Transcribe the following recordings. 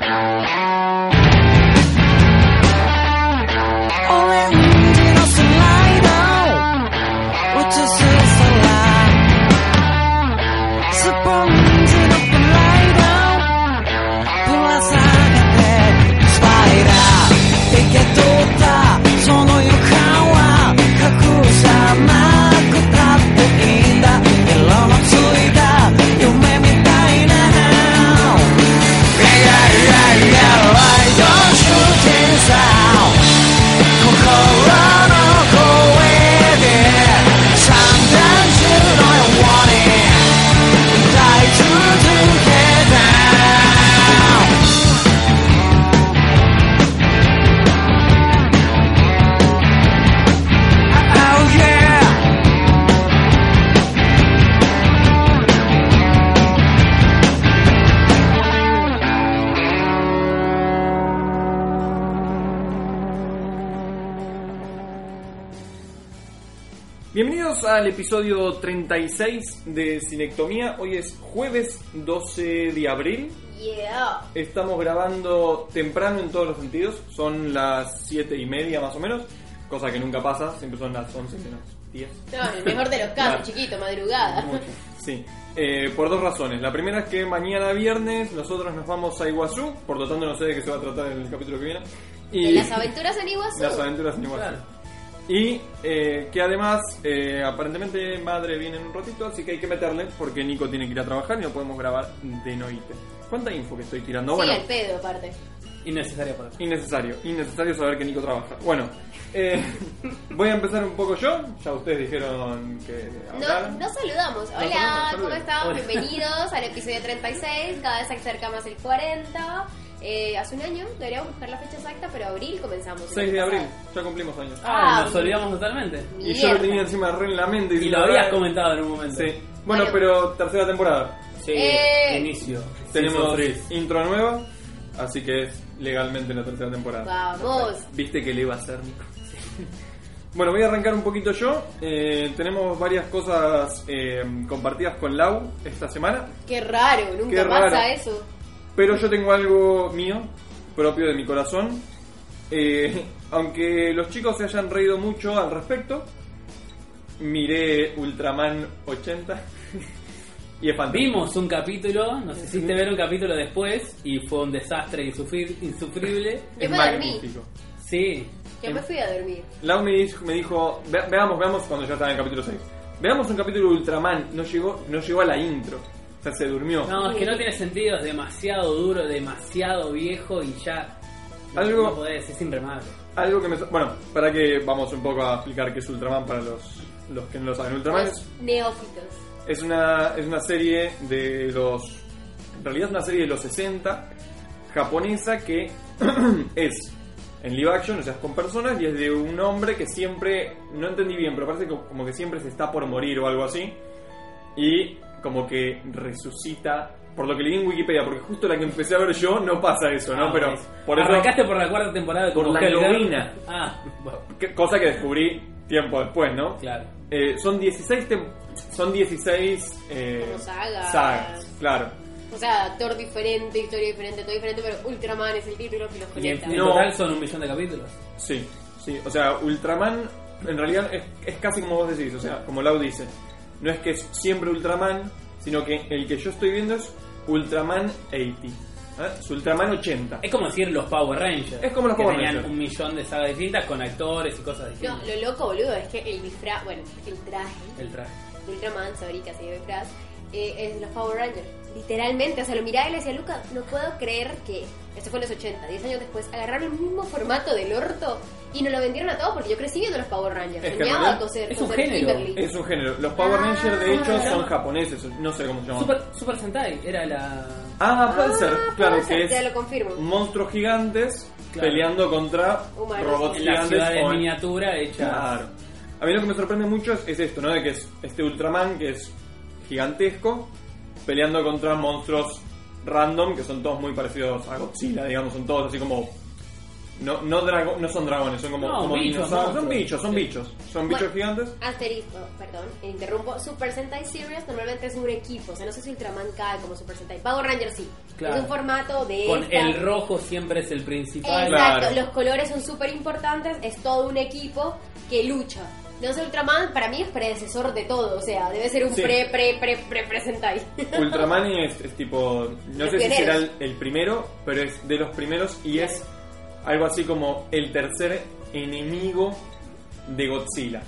Thank you. Al episodio 36 de Cinectomía. Hoy es jueves 12 de abril. Yeah. Estamos grabando temprano en todos los sentidos. Son las 7 y media más o menos. Cosa que nunca pasa. Siempre son las 11 menos 10. No, en el mejor de los casos, Claro. chiquito, madrugada. Mucho. Sí. Eh, por dos razones. La primera es que mañana viernes nosotros nos vamos a Iguazú. Por lo tanto no sé de qué se va a tratar en el capítulo que viene. De las aventuras en Iguazú. Las aventuras en Iguazú. Claro. Y eh, que además, eh, aparentemente madre viene en un ratito, así que hay que meterle porque Nico tiene que ir a trabajar y no podemos grabar de noite. ¿Cuánta info que estoy tirando? Sí, bueno, al pedo, aparte. Innecesaria para innecesario, innecesario saber que Nico trabaja. Bueno, eh, voy a empezar un poco yo, ya ustedes dijeron que No, hablaran. no saludamos. No, Hola, ¿cómo están? Bienvenidos al episodio 36. Cada vez se acerca más el 40. Eh, hace un año, deberíamos buscar la fecha exacta, pero abril comenzamos. el 6 de abril, ya cumplimos años. Ah, Ah, nos olvidamos totalmente. y yo lo tenía encima re en la mente. Y la lo habías verdad- comentado en un momento. Sí. Bueno, Bueno. pero tercera temporada. Sí, Eh. inicio. Tenemos intro nueva, así que es legalmente la tercera temporada. Vamos. Viste que le iba a hacer Nico. Bueno, voy a arrancar un poquito yo. Eh, tenemos varias cosas eh, compartidas con Lau esta semana, Qué raro, nunca Qué pasa raro. eso. Pero yo tengo algo mío, propio de mi corazón. Eh, aunque los chicos se hayan reído mucho al respecto, miré Ultraman 80 y es fantástico. Vimos un capítulo, nos hiciste ver un capítulo después y fue un desastre insufrir- insufrible. Yo Es me dormí. magnífico. Sí. Yo me fui a dormir. Lau me dijo, me dijo "Ve- veamos, veamos cuando ya estaba en el capítulo 6. Veamos un capítulo de Ultraman, no llegó, no llegó a la intro. O sea, se durmió. No, es que no tiene sentido, es demasiado duro, demasiado viejo y ya. Algo- No podés, es irremable. Algo que me... Bueno, para que vamos un poco a explicar qué es Ultraman para los, los que no lo saben. Ultraman es, neófitos. es una, es una serie de los... En realidad es una serie de los 60 japonesa que es en live action, o sea, es con personas y es de un hombre que siempre, no entendí bien, pero parece que como que siempre se está por morir o algo así y como que resucita, por lo que leí en Wikipedia, porque justo la que empecé a ver yo no pasa eso, ¿no? Ah, pero por eso... Arrancaste por la cuarta temporada de Por la heroína. Ah, bueno, cosa que descubrí tiempo después, ¿no? claro. Eh, son 16 tem- son 16 eh, Como sagas. sagas, claro. O sea, actor diferente, historia diferente, todo diferente, pero Ultraman es el título que los Y en, conecta. en No. total son un millón de capítulos. Sí, sí. O sea, Ultraman en realidad es, es casi como vos decís, o sea, como Lau dice. No es que es siempre Ultraman, sino que el que yo estoy viendo es Ultraman 80. ¿eh? Es Ultraman 80. Es como decir los Power Rangers. Es como los que Power tenían Rangers. un millón de sagas distintas con actores y cosas No, distintas. lo loco, boludo, es que el disfraz, bueno, el traje El traje. de Ultraman, Sabrika se llama disfraz, eh, es de los Power Rangers. Literalmente, o sea, lo miraba y le decía, Luca, no puedo creer que, esto fue en los 80, 10 años después, agarraron el mismo formato del orto y nos lo vendieron a todos porque yo crecí viendo los Power Rangers. Es que coser, es un género. Kimberly. Es un género. Los Power Ah, Rangers, de hecho, son japoneses. No sé cómo se llaman. Super, Super Sentai era la. Ah, puede Ah, ser. puede Claro, ser, que te es lo confirmo. monstruos gigantes Claro. peleando contra Humanos. robots En la gigantes. ciudad de o miniatura hecha. Claro. A mí lo que me sorprende mucho es, es esto, ¿no? De que es este Ultraman que es gigantesco peleando contra monstruos random que son todos muy parecidos a Godzilla, digamos, son todos así como No, no, drago- no son dragones, son como, No, como bichos. Son bichos, son Sí. bichos. Son bichos Bueno, gigantes. Asterisco, perdón, interrumpo. Super Sentai Series normalmente es un equipo. O sea, no sé si Ultraman cae como Super Sentai. Power Ranger sí. Claro. Es un formato de. Con esta- el rojo siempre es el principal. Exacto, Claro. los colores son súper importantes. Es todo un equipo que lucha. No sé, Ultraman para mí es predecesor de todo. O sea, debe ser un Sí. pre, pre, pre, pre, pre Sentai. Ultraman es, es tipo. No Los sé si será el, el primero, pero es de los primeros y es algo así como el tercer enemigo de Godzilla.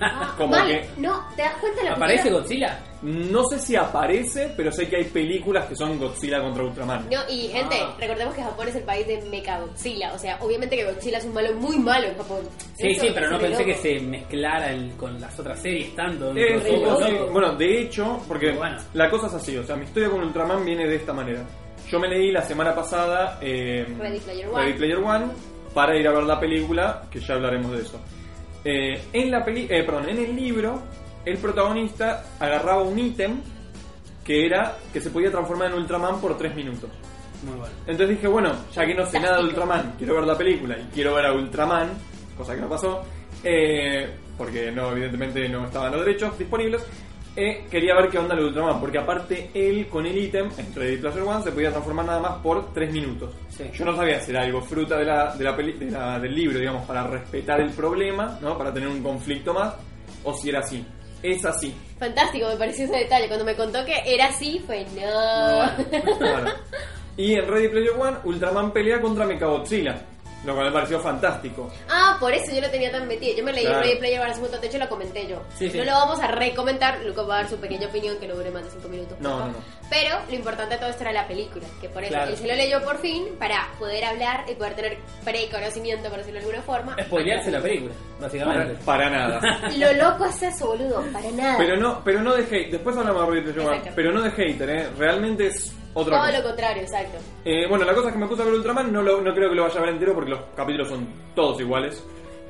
Ah, Como mal. que- No, ¿te das cuenta de la ¿Aparece Godzilla? No sé si aparece, pero sé que hay películas que son Godzilla contra Ultraman. No, y gente, Ah. recordemos que Japón es el país de Mecha Godzilla. O sea, obviamente que Godzilla es un malo muy malo en Japón. Sí, Eso sí, me pero no pensé loco. que se mezclara el- con las otras series tanto. Eh, loco. Bueno, de hecho, porque Bueno. la cosa es así, o sea, mi historia con Ultraman viene de esta manera. Yo me leí la semana pasada eh, Ready Player One. Ready Player One para ir a ver la película, que ya hablaremos de eso. Eh, en la peli eh, perdón, en el libro, el protagonista agarraba un ítem que era que se podía transformar en Ultraman por 3 minutos. Muy bueno. Entonces dije, bueno, ya que no sé nada de. Ultraman, quiero ver la película y quiero ver a Ultraman, cosa que no pasó, eh, porque no, evidentemente no estaban los derechos disponibles. Eh, quería ver qué onda de Ultraman, porque aparte él con el ítem, en Ready Player One, se podía transformar nada más por 3 minutos. Sí. Yo no sabía si era algo fruta de la, de la peli- de la- del libro, digamos, para respetar el problema, ¿no? para tener un conflicto más, o si era así. Es así. Fantástico, me pareció ese detalle. Cuando me contó que era así, fue no. Claro. Y en Ready Player One, Ultraman pelea contra Mechagodzilla, lo cual me pareció fantástico. Ah, por eso yo lo tenía tan metido. Yo me leí Claro. Ready Player One hace un de hecho lo comenté yo. Sí, sí. No lo vamos a recomentar, Lucas va a dar su pequeña opinión que no dure más de 5 minutos. No, no. Pero lo importante de todo esto era la película, que por eso Claro. él se lo leyó por fin para poder hablar y poder tener preconocimiento, por decirlo de alguna forma. Spoilearse la película, básicamente. Para nada. Lo loco es eso, boludo, para nada. Pero no, pero no de hate. Después hablamos de. Exacto. Pero no de hater, ¿eh? Realmente es otra todo cosa. lo contrario, exacto. Eh, bueno, la cosa es que me puse a ver Ultraman. No, lo- no creo que lo vaya a ver entero porque los capítulos son todos iguales.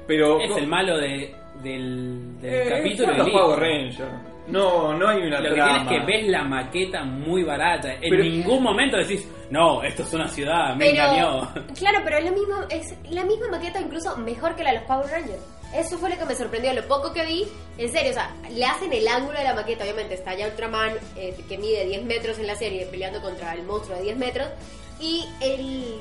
Pero. Es el malo de, del, del Eh, capítulo. son los. Power Rangers. No, no hay una Lo que tienes es que ves la maqueta muy barata. En Pero- ningún momento decís, no, esto es una ciudad, me engañó. Claro, pero es la misma, es la misma maqueta, incluso mejor que la de los Power Rangers. Eso fue lo que me sorprendió, lo poco que vi, en serio, o sea, le hacen el ángulo de la maqueta, obviamente está ya Ultraman, eh, que mide 10 metros en la serie, peleando contra el monstruo de 10 metros, y el,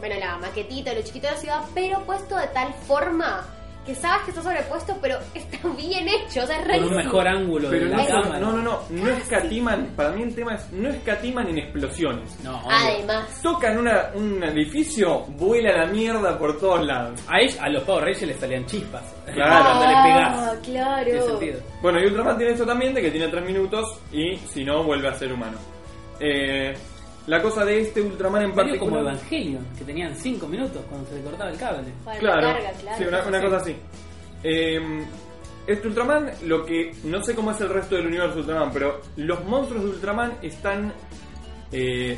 bueno, la maquetita, lo chiquito de la ciudad, pero puesto de tal forma que sabes que está sobrepuesto, pero está bien hecho, o sea, es Con un mejor ángulo Pero de no, la cámara. no, no, no, no escatiman. Para mí el tema es: no escatiman en explosiones. No, obvio. Además, Tocan una, un edificio, vuela la mierda por todos lados. A, ellos- a los Power Rangers les salían chispas. Claro. Cuando le ah, pegás. Tiene claro. sentido. Bueno, y Ultraman tiene esto también, de que tiene 3 minutos y si no, vuelve a ser humano. Eh, la cosa de este Ultraman en Medio como particular... Evangelion, que tenían 5 minutos cuando se le cortaba el cable. Para Claro, la carga, claro. sí, una, una cosa así. Eh, este Ultraman, lo que... No sé cómo es el resto del universo de Ultraman, pero los monstruos de Ultraman están... eh,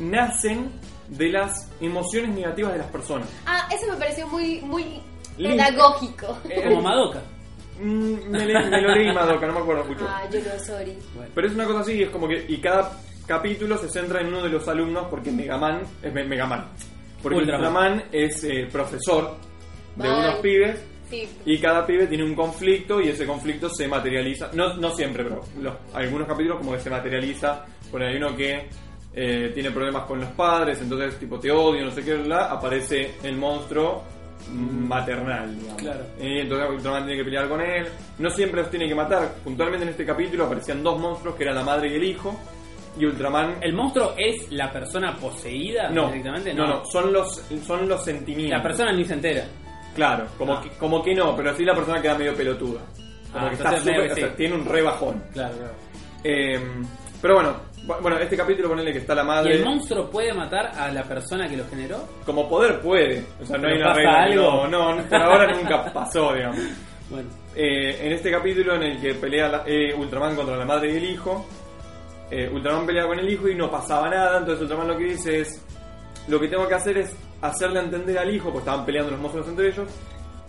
nacen de las emociones negativas de las personas. Ah, eso me pareció muy, muy pedagógico. Eh, Como Madoka. mm, me, le- me lo leí Madoka, no me acuerdo mucho. Ah, yo no, sorry. Bueno. Pero es una cosa así, es como que. Y cada capítulo se centra en uno de los alumnos, porque Megaman es Me- Megaman. Porque Ultraman. Ultraman es eh, profesor de Bye. unos pibes. Sí. Y cada pibe tiene un conflicto y ese conflicto se materializa. No, no siempre, pero los- algunos capítulos como que se materializa. Por ahí hay uno que eh, tiene problemas con los padres, entonces tipo te odio, no sé qué, bla, aparece el monstruo maternal, digamos. Claro. Y entonces Ultraman tiene que pelear con él. No siempre los tiene que matar. Puntualmente en este capítulo aparecían dos monstruos que eran la madre y el hijo. Y Ultraman. ¿El monstruo es la persona poseída no, directamente? no, no, son los, son los sentimientos. La persona ni se entera. Claro, como, Ah. que, como que no, pero sí la persona queda medio pelotuda. Como Ah, que está entonces súper- medio o sea, sí. tiene un rebajón. Claro, claro. Eh, pero bueno, bu- bueno, este capítulo ponele que está la ¿Y madre. el monstruo puede matar a la persona que lo generó? Como poder puede. O sea, no ¿Pero hay una regla. algo? No, no, por ahora nunca pasó, digamos. Bueno, Eh, en este capítulo en el que pelea la- eh, Ultraman contra la madre y el hijo, eh, Ultraman pelea con el hijo y no pasaba nada, entonces Ultraman lo que dice es, lo que tengo que hacer es hacerle entender al hijo, pues estaban peleando los monstruos entre ellos,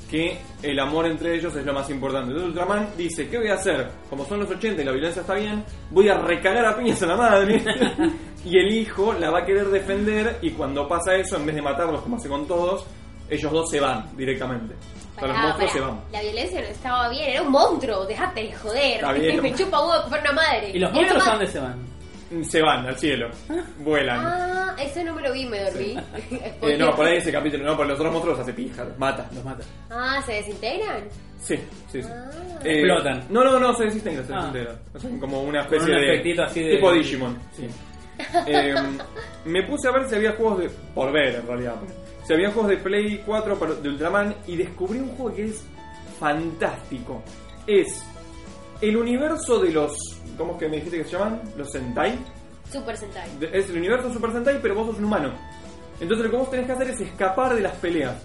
que el amor entre ellos es lo más importante. Entonces Ultraman dice, ¿qué voy a hacer? Como son los 80 y la violencia está bien, voy a recagar a piñas a la madre. y el hijo la va a querer defender y cuando pasa eso, en vez de matarlos como hace con todos, ellos dos se van directamente. Sea, los monstruos se van. La violencia no estaba bien, era un monstruo, déjate de joder. Está bien. Me chupa huevo que fuera una madre. ¿Y los monstruos a dónde se van? Se van al cielo, vuelan. Ah, ese no me lo vi, me dormí. Eh, no, por ahí ese capítulo, no, por los otros monstruos los hace pija, los mata. Los mata. Ah, ¿se desintegran? Sí, sí, sí. Ah. Eh, Explotan. No, no, no, se desintegran, se Ah. desintegran. O sea, como una especie un de. efectito así de- Tipo Digimon. Sí. Eh, me puse a ver si había juegos de. Por ver, en realidad. Si había juegos de Play 4 para- de Ultraman y descubrí un juego que es fantástico. Es el universo de los. ¿Cómo es que me dijiste que se llaman? Los Sentai. Super Sentai. Es el universo Super Sentai, pero vos sos un humano. Entonces lo que vos tenés que hacer es escapar de las peleas.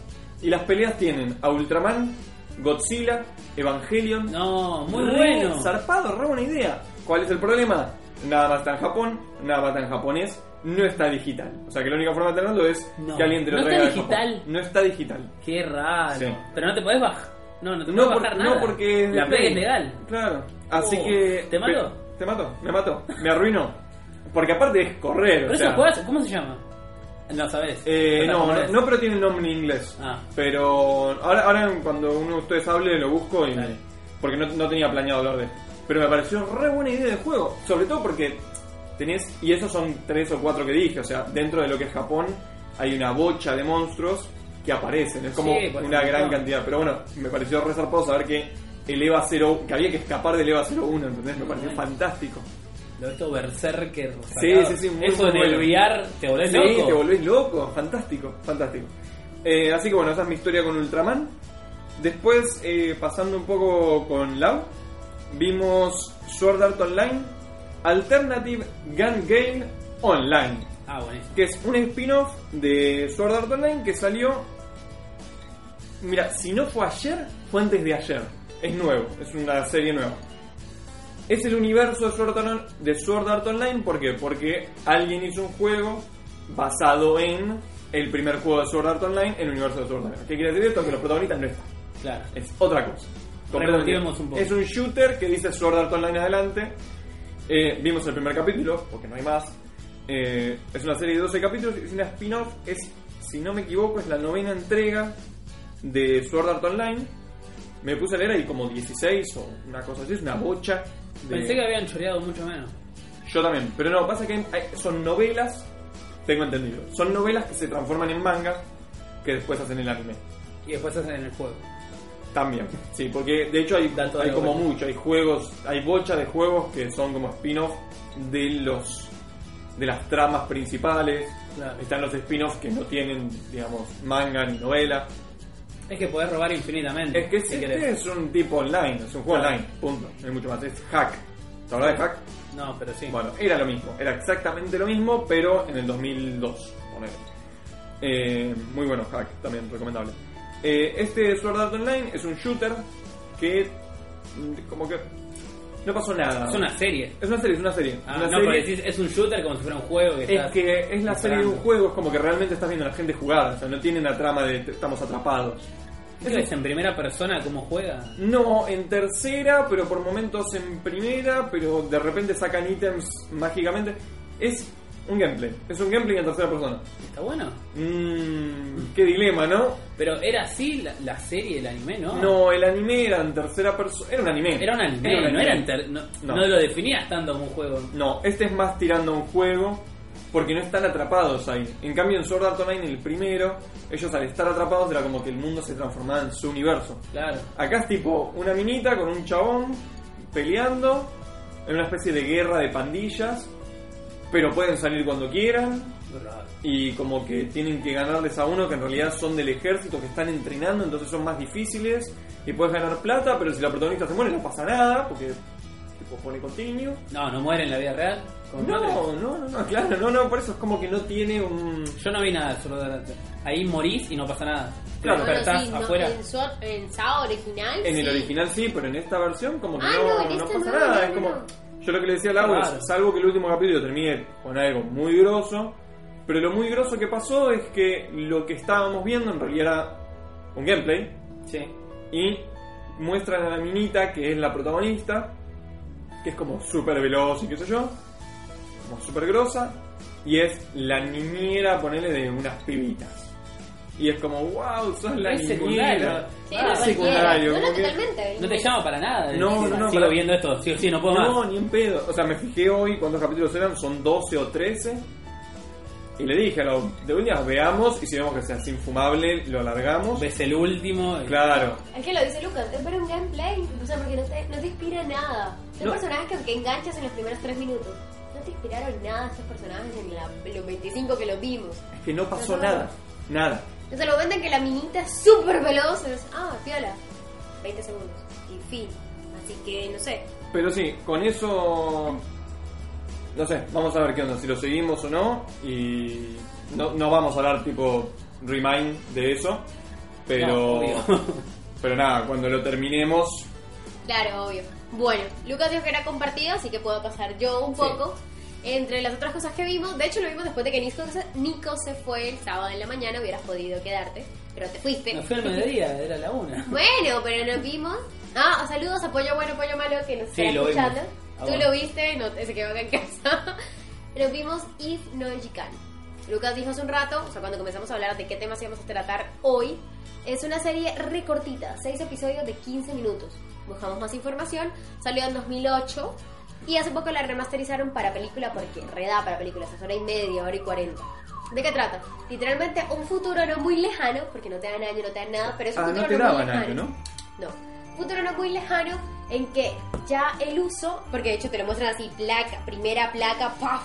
Y las peleas tienen a Ultraman, Godzilla, Evangelion. No, muy Re bueno. Zarpado, re buena idea. ¿Cuál es el problema? Nada más está en Japón, nada más está en japonés, no está digital. O sea que la única forma de tenerlo es No. que alguien te lo ¿No traiga está de Japón. digital? No está digital. Qué raro. Sí. Pero no te podés bajar. No, no te No, podés por- bajar no nada. porque es de La Play es legal. Claro. Así Oh, que. ¿te mató? Pe- Te mató, me mató. Me arruinó. Porque aparte es correr. Pero o eso sea, ¿cómo se llama? No sabés. Eh, ¿Está no, no, no, pero tiene el nombre en inglés. Ah. Pero ahora, ahora cuando uno de ustedes hable lo busco y Dale. porque no, no tenía planeado hablar de esto. Pero me pareció re buena idea de juego, sobre todo porque tenés y esos son tres o cuatro que dije, o sea, dentro de lo que es Japón hay una bocha de monstruos que aparecen, es como Sí, pues, una un gran cantidad, pero bueno, me pareció re zarpado saber que el EVA 0, que había que escapar del EVA 01, ¿entendés? Me pareció Bueno. fantástico. Lo de esto berserker. Sí, sacado. sí, sí, muy, Eso en el. VR te volvés Sí, loco. te volvés loco, fantástico, fantástico. Eh, así que bueno, esa es mi historia con Ultraman. Después, eh, pasando un poco con Lau, vimos Sword Art Online Alternative Gun Game Online, Ah, buenísimo. que es un spin-off de Sword Art Online que salió. Mira, si no fue ayer, fue antes de ayer. Es nuevo, es una serie nueva. Es el universo de Sword Art, Online, ¿por qué? Porque alguien hizo un juego basado en el primer juego de Sword Art Online en el universo de Sword Art Online. ¿Qué quiere decir esto? Que los protagonistas no están. Claro. Es otra cosa. Un poco. Es un shooter que dice Sword Art Online adelante. Eh, vimos el primer capítulo, porque no hay más. Eh, es una serie de 12 capítulos, es una spin-off. Es, si no me equivoco, es la novena entrega de Sword Art Online. Me puse a leer ahí como 16 o una cosa así, es una bocha. De... Pensé que habían choreado mucho menos. Yo también, pero no, pasa que hay- son novelas, tengo entendido, son novelas que se transforman en mangas que después hacen el anime. Y después hacen en el juego. También, sí, porque de hecho hay, como vuelta. mucho, hay juegos, hay bocha de juegos que son como spin-off de los de las tramas principales. Claro. Están los spin-offs que no tienen, digamos, manga ni novela. Es que podés robar infinitamente. Es que si este querés. es un tipo online, es un juego Claro. online, punto. No hay mucho más, es hack. ¿Te acordás de hack? No, pero sí. Bueno, era lo mismo, era exactamente lo mismo, pero en el 2002, ponele. Eh, muy bueno, hack, también recomendable. Eh, este Sword Art Online es un shooter que mm, como que no pasó nada. Es una serie. Es una serie, es una serie. Ah, una no, serie. pero decís, es un shooter como si fuera un juego que Es que es la serie de un juego, es como que realmente estás viendo a la gente jugar, o sea, no tiene una trama de estamos atrapados. ¿Qué ves en primera persona cómo juega? No, en tercera, pero por momentos en primera, pero de repente sacan ítems mágicamente. Es un gameplay, es un gameplay en tercera persona. Está bueno. Mmm, qué dilema, ¿no? Pero era así la, la serie, el anime, ¿no? No, el anime era en tercera persona. Era un anime. Era un anime, un no, era en ter- no, No. no lo definías tanto como un juego. No, este es más tirando a un juego porque no están atrapados ahí. En cambio, en Sword Art Online, el primero, ellos al estar atrapados era como que el mundo se transformaba en su universo. Claro. Acá es tipo una minita con un chabón peleando en una especie de guerra de pandillas, pero pueden salir cuando quieran y como que tienen que ganarles a uno que en realidad son del ejército que están entrenando, entonces son más difíciles y puedes ganar plata, pero si la protagonista se muere no pasa nada porque tipo pone continuo. No, no muere en la vida real. No, no, no, no, claro, no, no, por eso es como que no tiene un... Yo no vi nada Art. Ahí morís y no pasa nada. Claro. despertás sí, no, afuera. en, Sword- en SAO original. En el sí. original sí, pero en esta versión como que Ah, no, no, no pasa no, nada. no, es no, como, no. Yo lo que le decía a Lau es, Claro. salvo que el último capítulo termine con algo muy grosso, pero lo muy grosso que pasó es que lo que estábamos viendo en realidad era un gameplay Sí. y muestran a la minita que es la protagonista, que es como súper veloz y qué sé yo, como súper grosa, y es la niñera, ponele, de unas pibitas. Y es como, wow, sos la Es niñera. Sí, Ah, no, secundario. No, no, totalmente. Te llama para nada. No, no, no, Sigo para- viendo esto, sí o sí, no puedo No, más. ni en pedo. O sea, me fijé hoy cuántos capítulos eran, son 12 o 13. Y le dije a lo de última veamos y si vemos que sea así infumable, lo alargamos. Ves el último. y- Claro. Es que lo dice Lucas, es ver un gameplay, o sea, porque no te, no te inspira nada. Son No. personajes que, que enganchas en los primeros tres minutos. No te inspiraron nada estos personajes en, la- en los 25 que los vimos. Es que no pasó No. nada. Nada. O sea, lo venden que la minita es súper veloz, es, ah, piola, 20 segundos, y fin. Así que, no sé. Pero sí, con eso. No sé, vamos a ver qué onda, si lo seguimos o no. Y no, no vamos a hablar tipo remind de eso. Pero. No, pero nada, cuando lo terminemos. Claro, obvio. Bueno, Lucas dijo que era compartido, así que puedo pasar yo un Sí. Entre las otras cosas que vimos, de hecho lo vimos después de que Nico se, Nico se fue el sábado en la mañana, hubieras podido quedarte, pero te fuiste. No fue al mediodía, era la una. Bueno, pero nos vimos. Ah, saludos a Pollo Bueno, Pollo Malo que nos Sí, está escuchando. vimos. Ah, Tú lo viste, no, se quedó acá en casa. Nos vimos If No Jikan. Lucas dijo hace un rato, o sea, cuando comenzamos a hablar de qué temas íbamos a tratar hoy, es una serie recortita, 6 episodios de 15 minutos. Buscamos más información, salió en 2008 y hace poco la remasterizaron para película porque reda para películas, es hora y media, hora y 40. ¿De qué trata? Literalmente un futuro no muy lejano, porque no te dan año, no te dan nada, pero es un Ah, futuro no te muy daban lejano. año, ¿no? No. Futuro no muy lejano en que ya el uso, porque de hecho te lo muestran así, placa, primera placa, ¡paf!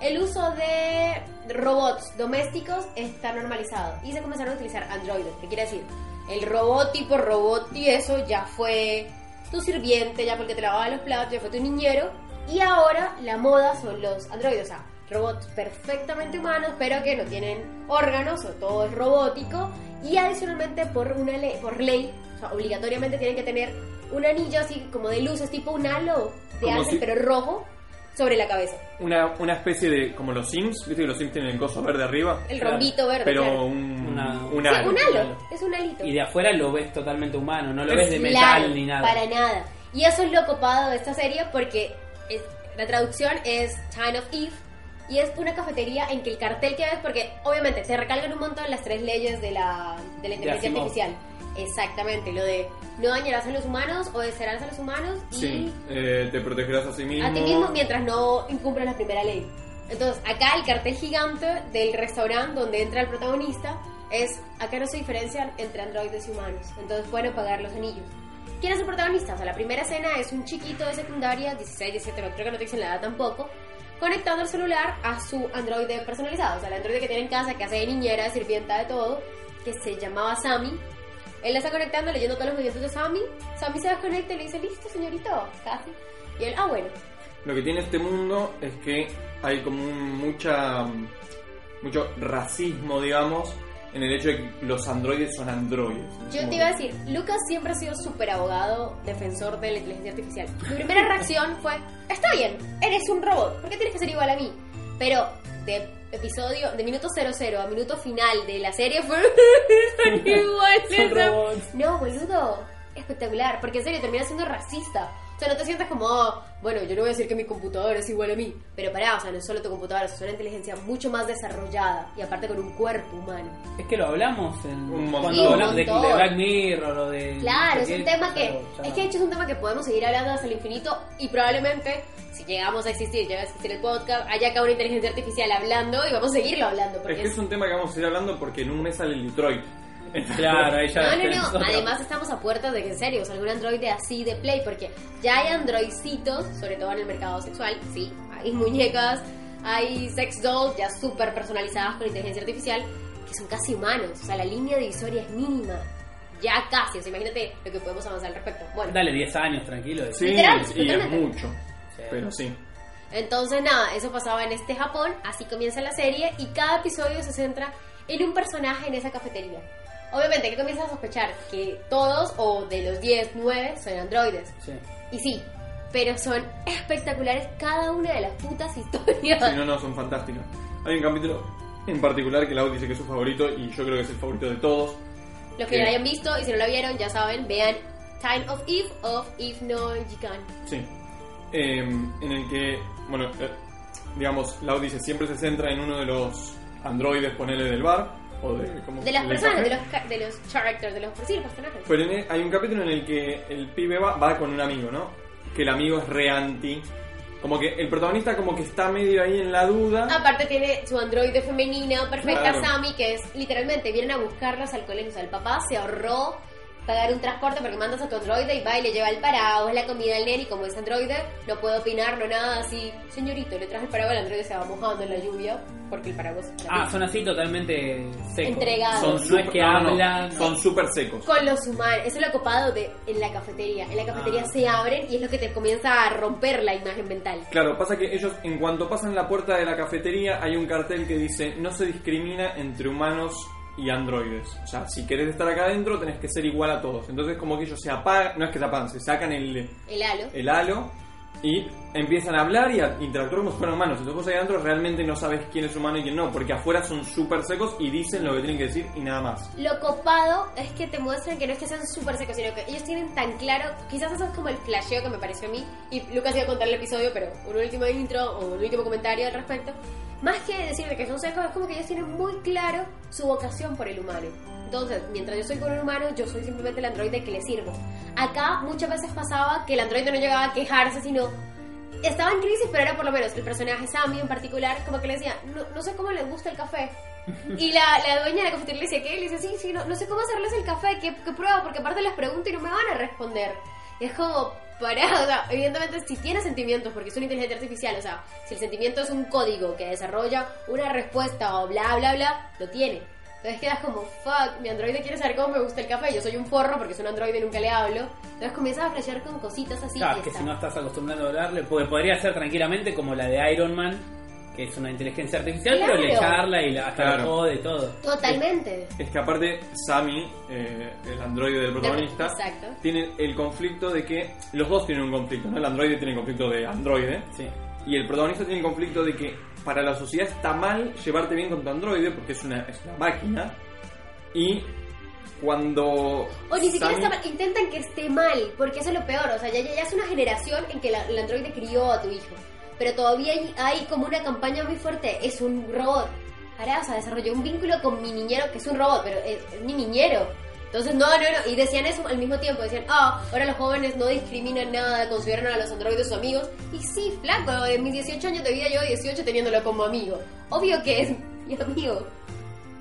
El uso de robots domésticos está normalizado y se comenzaron a utilizar androides. ¿Qué quiere decir? El robot tipo robot y eso ya fue tu sirviente, ya porque te lavaba los platos, ya fue tu niñero. Y ahora la moda son los androides, o sea, robots perfectamente humanos, pero que no tienen órganos, o todo es robótico. Y adicionalmente por una ley, por ley, o sea, obligatoriamente tienen que tener un anillo así como de luces, tipo un halo de si- pero rojo, sobre la cabeza. Una, una especie de. como los Sims, viste que los Sims tienen el coso verde arriba. El Claro. rombito verde. Pero claro. un. Una- un Sí, halo. un halo, es un alito. Y de afuera lo ves totalmente humano, no lo Es ves de metal Claro, ni nada. Para nada. Y eso es lo copado de esta serie porque es- la traducción es Time of Eve y es una cafetería en que el cartel que ves, porque obviamente te recalcan un montón las tres leyes de la, de la inteligencia Asimov. artificial. Exactamente, lo de no dañarás a los humanos, obedecerás a los humanos y Sí, eh, te protegerás a sí mismo. a ti mismo mientras no incumplas la primera ley. Entonces, acá el cartel gigante del restaurante donde entra el protagonista es, acá no se diferencian entre androides y humanos, entonces pueden pagar los anillos. ¿Quién es el protagonista? O sea, la primera escena es un chiquito de secundaria, 16, 17, no creo que no te dicen la edad tampoco, conectando el celular a su androide personalizado, o sea, el androide que tiene en casa, que hace de niñera, de sirvienta, de todo, que se llamaba Sammy. Él la está conectando, leyendo todos los movimientos de Sammy. Sammy se desconecta y le dice, listo, señorito, casi. Y él, ah, bueno. Lo que tiene este mundo es que hay como un- mucha mucho racismo, digamos, en el hecho de que los androides son androides. Yo te iba a decir, Lucas siempre ha sido súper abogado, defensor de la inteligencia artificial. Mi primera reacción fue, está bien, eres un robot, ¿por qué tienes que ser igual a mí? Pero de episodio, de minuto 00 a minuto final de la serie fue, son iguales. Son robots. No, boludo, espectacular, porque en serio termina siendo racista. O sea, no te sientes como, "Oh, bueno, yo no voy a decir que mi computadora es igual a mí. Pero pará, o sea, no es solo tu computadora, es una inteligencia mucho más desarrollada y aparte con un cuerpo humano. Es que lo hablamos en, Un cuando Sí, un hablamos de, Black Mirror o de... Claro, es un tema que. Es que de hecho es un tema que podemos seguir hablando hasta el infinito y probablemente, si llegamos a existir, llega a existir el podcast, haya acá una inteligencia artificial hablando y vamos a seguirlo hablando. Porque Es que es un tema que vamos a ir hablando porque en un mes sale el Detroit. Claro, ahí ya... No, no, no. Además estamos a puertas de que en serio, o sea, algún androide así de play, porque ya hay androidcitos, sobre todo en el mercado sexual, sí, hay muñecas, hay sex dolls ya súper personalizadas con inteligencia artificial, que son casi humanos, o sea, la línea divisoria es mínima. Ya casi, o sea, imagínate lo que podemos avanzar al respecto. Bueno, Dale 10 años, tranquilo. Sí, Literal, y es mucho. Sí. Pero sí. Entonces, nada, eso pasaba en este Japón, así comienza la serie y cada episodio se centra en un personaje en esa cafetería. Obviamente, que comienzas a sospechar que todos, o de los 10, 9, son androides. Sí. Y sí, pero son espectaculares cada una de las putas historias. Si no, no, son fantásticas. Hay un capítulo en particular que Lau dice que es su favorito y yo creo que es el favorito de todos. Los que Sí. lo hayan visto y si no lo vieron, ya saben, vean Time of Eve of If No Jikan. Sí. Eh, en el que, bueno, eh, digamos, Lau dice siempre se centra en uno de los androides, ponele del bar. O de, ¿cómo- De las personas, de los, de los characters, de los, sí, los personajes. Pero en el- hay un capítulo en el que el pibe va, va con un amigo, ¿no? Que el amigo es re anti. Como que el protagonista como que está medio ahí en la duda. Aparte tiene su androide femenina perfecta, Claro. Sammy, que es literalmente, vienen a buscarlas al colegio. O sea, el papá se ahorró pagar un transporte porque mandas a tu androide y va y le lleva el paraguas, la comida al nene y como es androide, no puede opinar, no nada así. Señorito, le traje el paraguas, el androide se va mojando en la lluvia porque el paraguas es Ah, son así totalmente secos. Entregados. son no es que no, no, hablan. son súper secos. con los humanos. Eso es lo copado de en la cafetería. En la cafetería Ah. se abren y es lo que te comienza a romper la imagen mental. Claro, pasa que ellos en cuanto pasan la puerta de la cafetería hay un cartel que dice no se discrimina entre humanos y androides. O sea, si querés estar acá adentro tenés que ser igual a todos. Entonces como que ellos se apagan, no es que se apagan, se sacan el, El halo. el halo y empiezan a hablar y a interactuar como si fueran humanos. Entonces vos ahí adentro realmente no sabes quién es humano y quién no, porque afuera son súper secos y dicen lo que tienen que decir y nada más. Lo copado es que te muestran que no es que sean súper secos, sino que ellos tienen tan claro, quizás eso es como el flasheo que me pareció a mí, y Lucas iba a contar el episodio, pero un último intro o un último comentario al respecto. Más que decirte que son secos, es como que ellos tienen muy claro su vocación por el humano. Entonces, mientras yo soy con un humano, yo soy simplemente el androide que le sirvo. Acá muchas veces pasaba que el androide no llegaba a quejarse, sino estaba en crisis, pero era por lo menos el personaje Sammy en particular, como que le decía, no, no sé cómo les gusta el café. Y la, la dueña de la cafetería le decía, ¿qué? Le dice, sí, sí, no, no sé cómo hacerles el café, ¿qué, qué prueba? Porque aparte les pregunto y no me van a responder. Y es como, para, o sea, evidentemente si tiene sentimientos, porque es una inteligencia artificial, o sea, si el sentimiento es un código que desarrolla una respuesta o bla, bla, bla, lo tiene. Entonces quedas como, fuck, mi androide quiere saber cómo me gusta el café, yo soy un forro porque soy un androide y nunca le hablo. Entonces comienzas a flashear con cositas así. Claro, y que está. si no estás acostumbrado a hablarle, porque podría ser tranquilamente como la de Iron Man, que es una inteligencia artificial, pero le Claro. charla y la, hasta Claro. lo jode y todo. Totalmente. Es que aparte Sammy, eh, el androide del protagonista, Exacto. tiene el conflicto de que los dos tienen un conflicto, ¿no? El androide tiene el conflicto de androide Sí. y el protagonista tiene el conflicto de que para la sociedad está mal llevarte bien con tu androide porque es una, es una máquina y cuando O ni siquiera Sammy- está mal, intentan que esté mal, porque eso es lo peor. O sea, ya, ya, ya es una generación en que la- el androide crió a tu hijo. Pero todavía hay, hay como una campaña muy fuerte. Es un robot. Ahora, o sea, desarrolló un vínculo con mi niñero, que es un robot, pero es, es mi niñero. Entonces, no, no, no. Y decían eso al mismo tiempo. Decían, ah, ahora los jóvenes no discriminan nada, consideran a los androides sus amigos. Y sí, flaco, en mis 18 años de vida llevo 18 teniéndolo como amigo. Obvio que es mi amigo.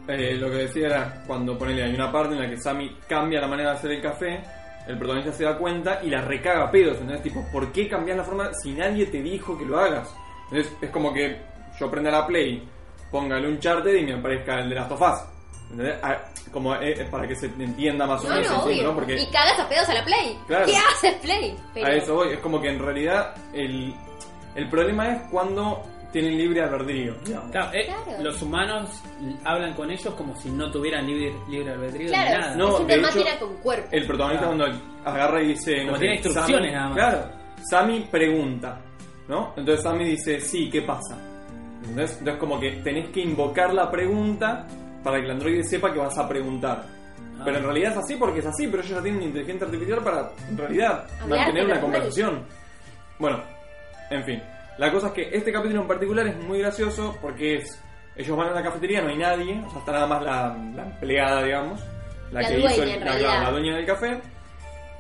Eh, lo que decía era cuando ponele hay una parte en la que Sammy cambia la manera de hacer el café, el protagonista se da cuenta y la recaga pedos. Entonces, tipo, ¿por qué cambias la forma si nadie te dijo que lo hagas? Entonces, es como que yo prenda la Play, póngale un charter y me aparezca el de las tofás. ¿Entendés? Ah, Como eh, eh, para que se entienda más o No, menos no, el punto, obvio. ¿no? Porque Y cagas a pedos a la Play. Claro. ¿Qué haces Play? Pero- a eso voy. Es como que en realidad el, el problema es cuando tienen libre albedrío. digamos. Claro, eh, Claro. los humanos hablan con ellos como si no tuvieran libre, libre albedrío Claro, ni nada. No, es una de hecho, máquina con cuerpo. El protagonista Claro. cuando agarra y dice... Como no tiene sé, instrucciones Sammy- nada más. Claro. Sammy pregunta, ¿no? Entonces Sammy dice, sí, ¿qué pasa? ¿Entendés? Entonces como que tenés que invocar la pregunta para que el androide sepa que vas a preguntar. Ah. Pero en realidad es así porque es así, pero ellos ya tienen una inteligencia artificial para, en realidad, Hablar mantener una conversación. Bueno, en fin. La cosa es que este capítulo en particular es muy gracioso porque es... Ellos van a la cafetería, no hay nadie, o sea, está nada más la, la empleada, digamos. La, La que dueña, hizo el- la dueña del café.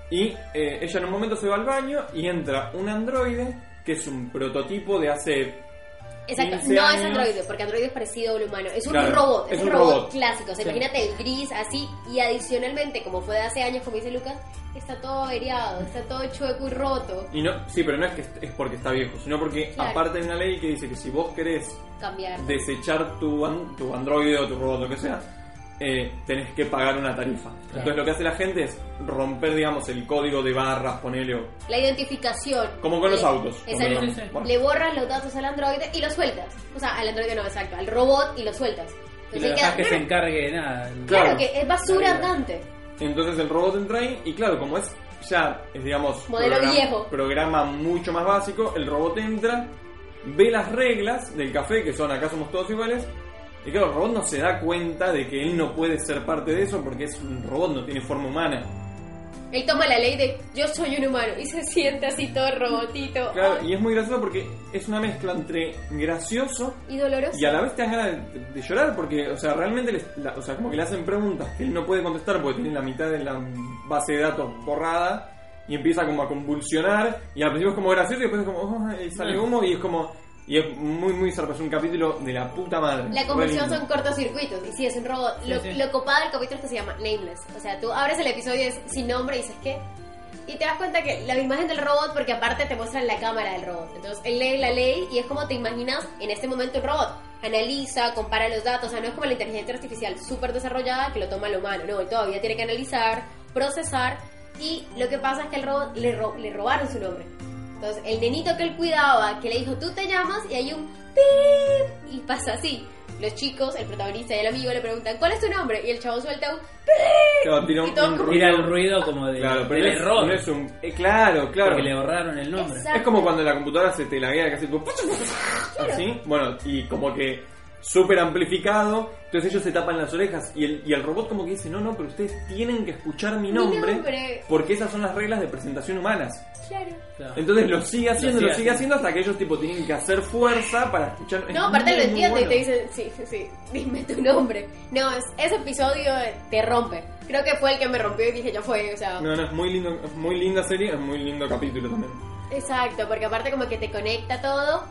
Y eh, ella en un momento se va al baño y entra un androide que es un prototipo de hace Exacto, 15 no es androide, porque androide es parecido a un humano. Es un Claro, robot, es, es un robot, robot. clásico. O sea, Sí. imagínate el gris así. Y adicionalmente, como fue de hace años, como dice Lucas, está todo averiado, está todo chueco y roto. y no sí pero no es que es porque está viejo sino porque Claro. aparte hay una ley que dice que si vos querés Cambiar. desechar tu, tu androide o tu robot lo que sea eh, tenés que pagar una tarifa entonces lo que hace la gente es romper digamos el código de barras ponele o- La identificación. como con los Le- autos Exacto. como- Sí, sí. bueno. Le borras los datos al androide y lo sueltas. O sea, al androide no, exacto, al robot y lo sueltas. Y Entonces le queda- que se claro, encargue de nada. claro Claro. que es basura Claro. andante. Entonces el robot entra ahí y claro, como es ya, es digamos, Modelo programa, viejo. programa mucho más básico, el robot entra, ve las reglas del café, que son acá somos todos iguales, y claro, el robot no se da cuenta de que él no puede ser parte de eso porque es un robot, no tiene forma humana. Él toma la ley de yo soy un humano y se siente así todo robotito. Claro, Ay, y es muy gracioso porque es una mezcla entre gracioso y doloroso. y a la vez te dan ganas de, de llorar porque, o sea, realmente, les- la- o sea, como que le hacen preguntas que él no puede contestar porque tiene la mitad de la base de datos borrada y empieza como a convulsionar y al principio es como gracioso y después es como, oh, y sale humo y es como, y es muy, muy zarpa, es un capítulo de la puta madre. La lindo. son cortocircuitos. Y sí, es un robot. Sí, lo, sí. lo copado del capítulo es que se llama Nameless. O sea, tú abres el episodio y es sin nombre y dices, ¿qué? Y te das cuenta que la imagen del robot, porque aparte te muestran la cámara del robot. Entonces él lee la ley y es como te imaginas en este momento un robot. Analiza, compara los datos. O sea, no es como la inteligencia artificial súper desarrollada que lo toma lo humano. No, él todavía tiene que analizar, procesar. Y lo que pasa es que el robot le, ro- le robaron su nombre. Entonces, el nenito que él cuidaba, que le dijo, tú te llamas, y hay un pip, y pasa así. Los chicos, el protagonista y el amigo le preguntan, ¿cuál es tu nombre? Y el chavo suelta un Claro, tira un, Y todo un ruido. el ruido como de, Claro, pero del es, error. no es un. eh, claro, claro. Porque le borraron el nombre. Exacto. Es como cuando la computadora se te laguea casi tipo así, bueno, y como que súper amplificado, entonces ellos se tapan las orejas y el, y el robot como que dice, no, no, pero ustedes tienen que escuchar mi Mi nombre, nombre. porque esas son las reglas de presentación humanas. Claro. Claro. Entonces lo sigue haciendo, Lo lo sigue haciendo hasta que ellos tipo tienen que hacer fuerza para escuchar. Es No, aparte muy, lo entiende y te dice, sí, sí, sí, dime tu nombre. No, es- ese episodio te rompe. Creo que fue el que me rompió y dije, ya fue, o sea... No, no, es muy lindo, es muy linda serie, es muy lindo capítulo también. Exacto, porque aparte como que te conecta todo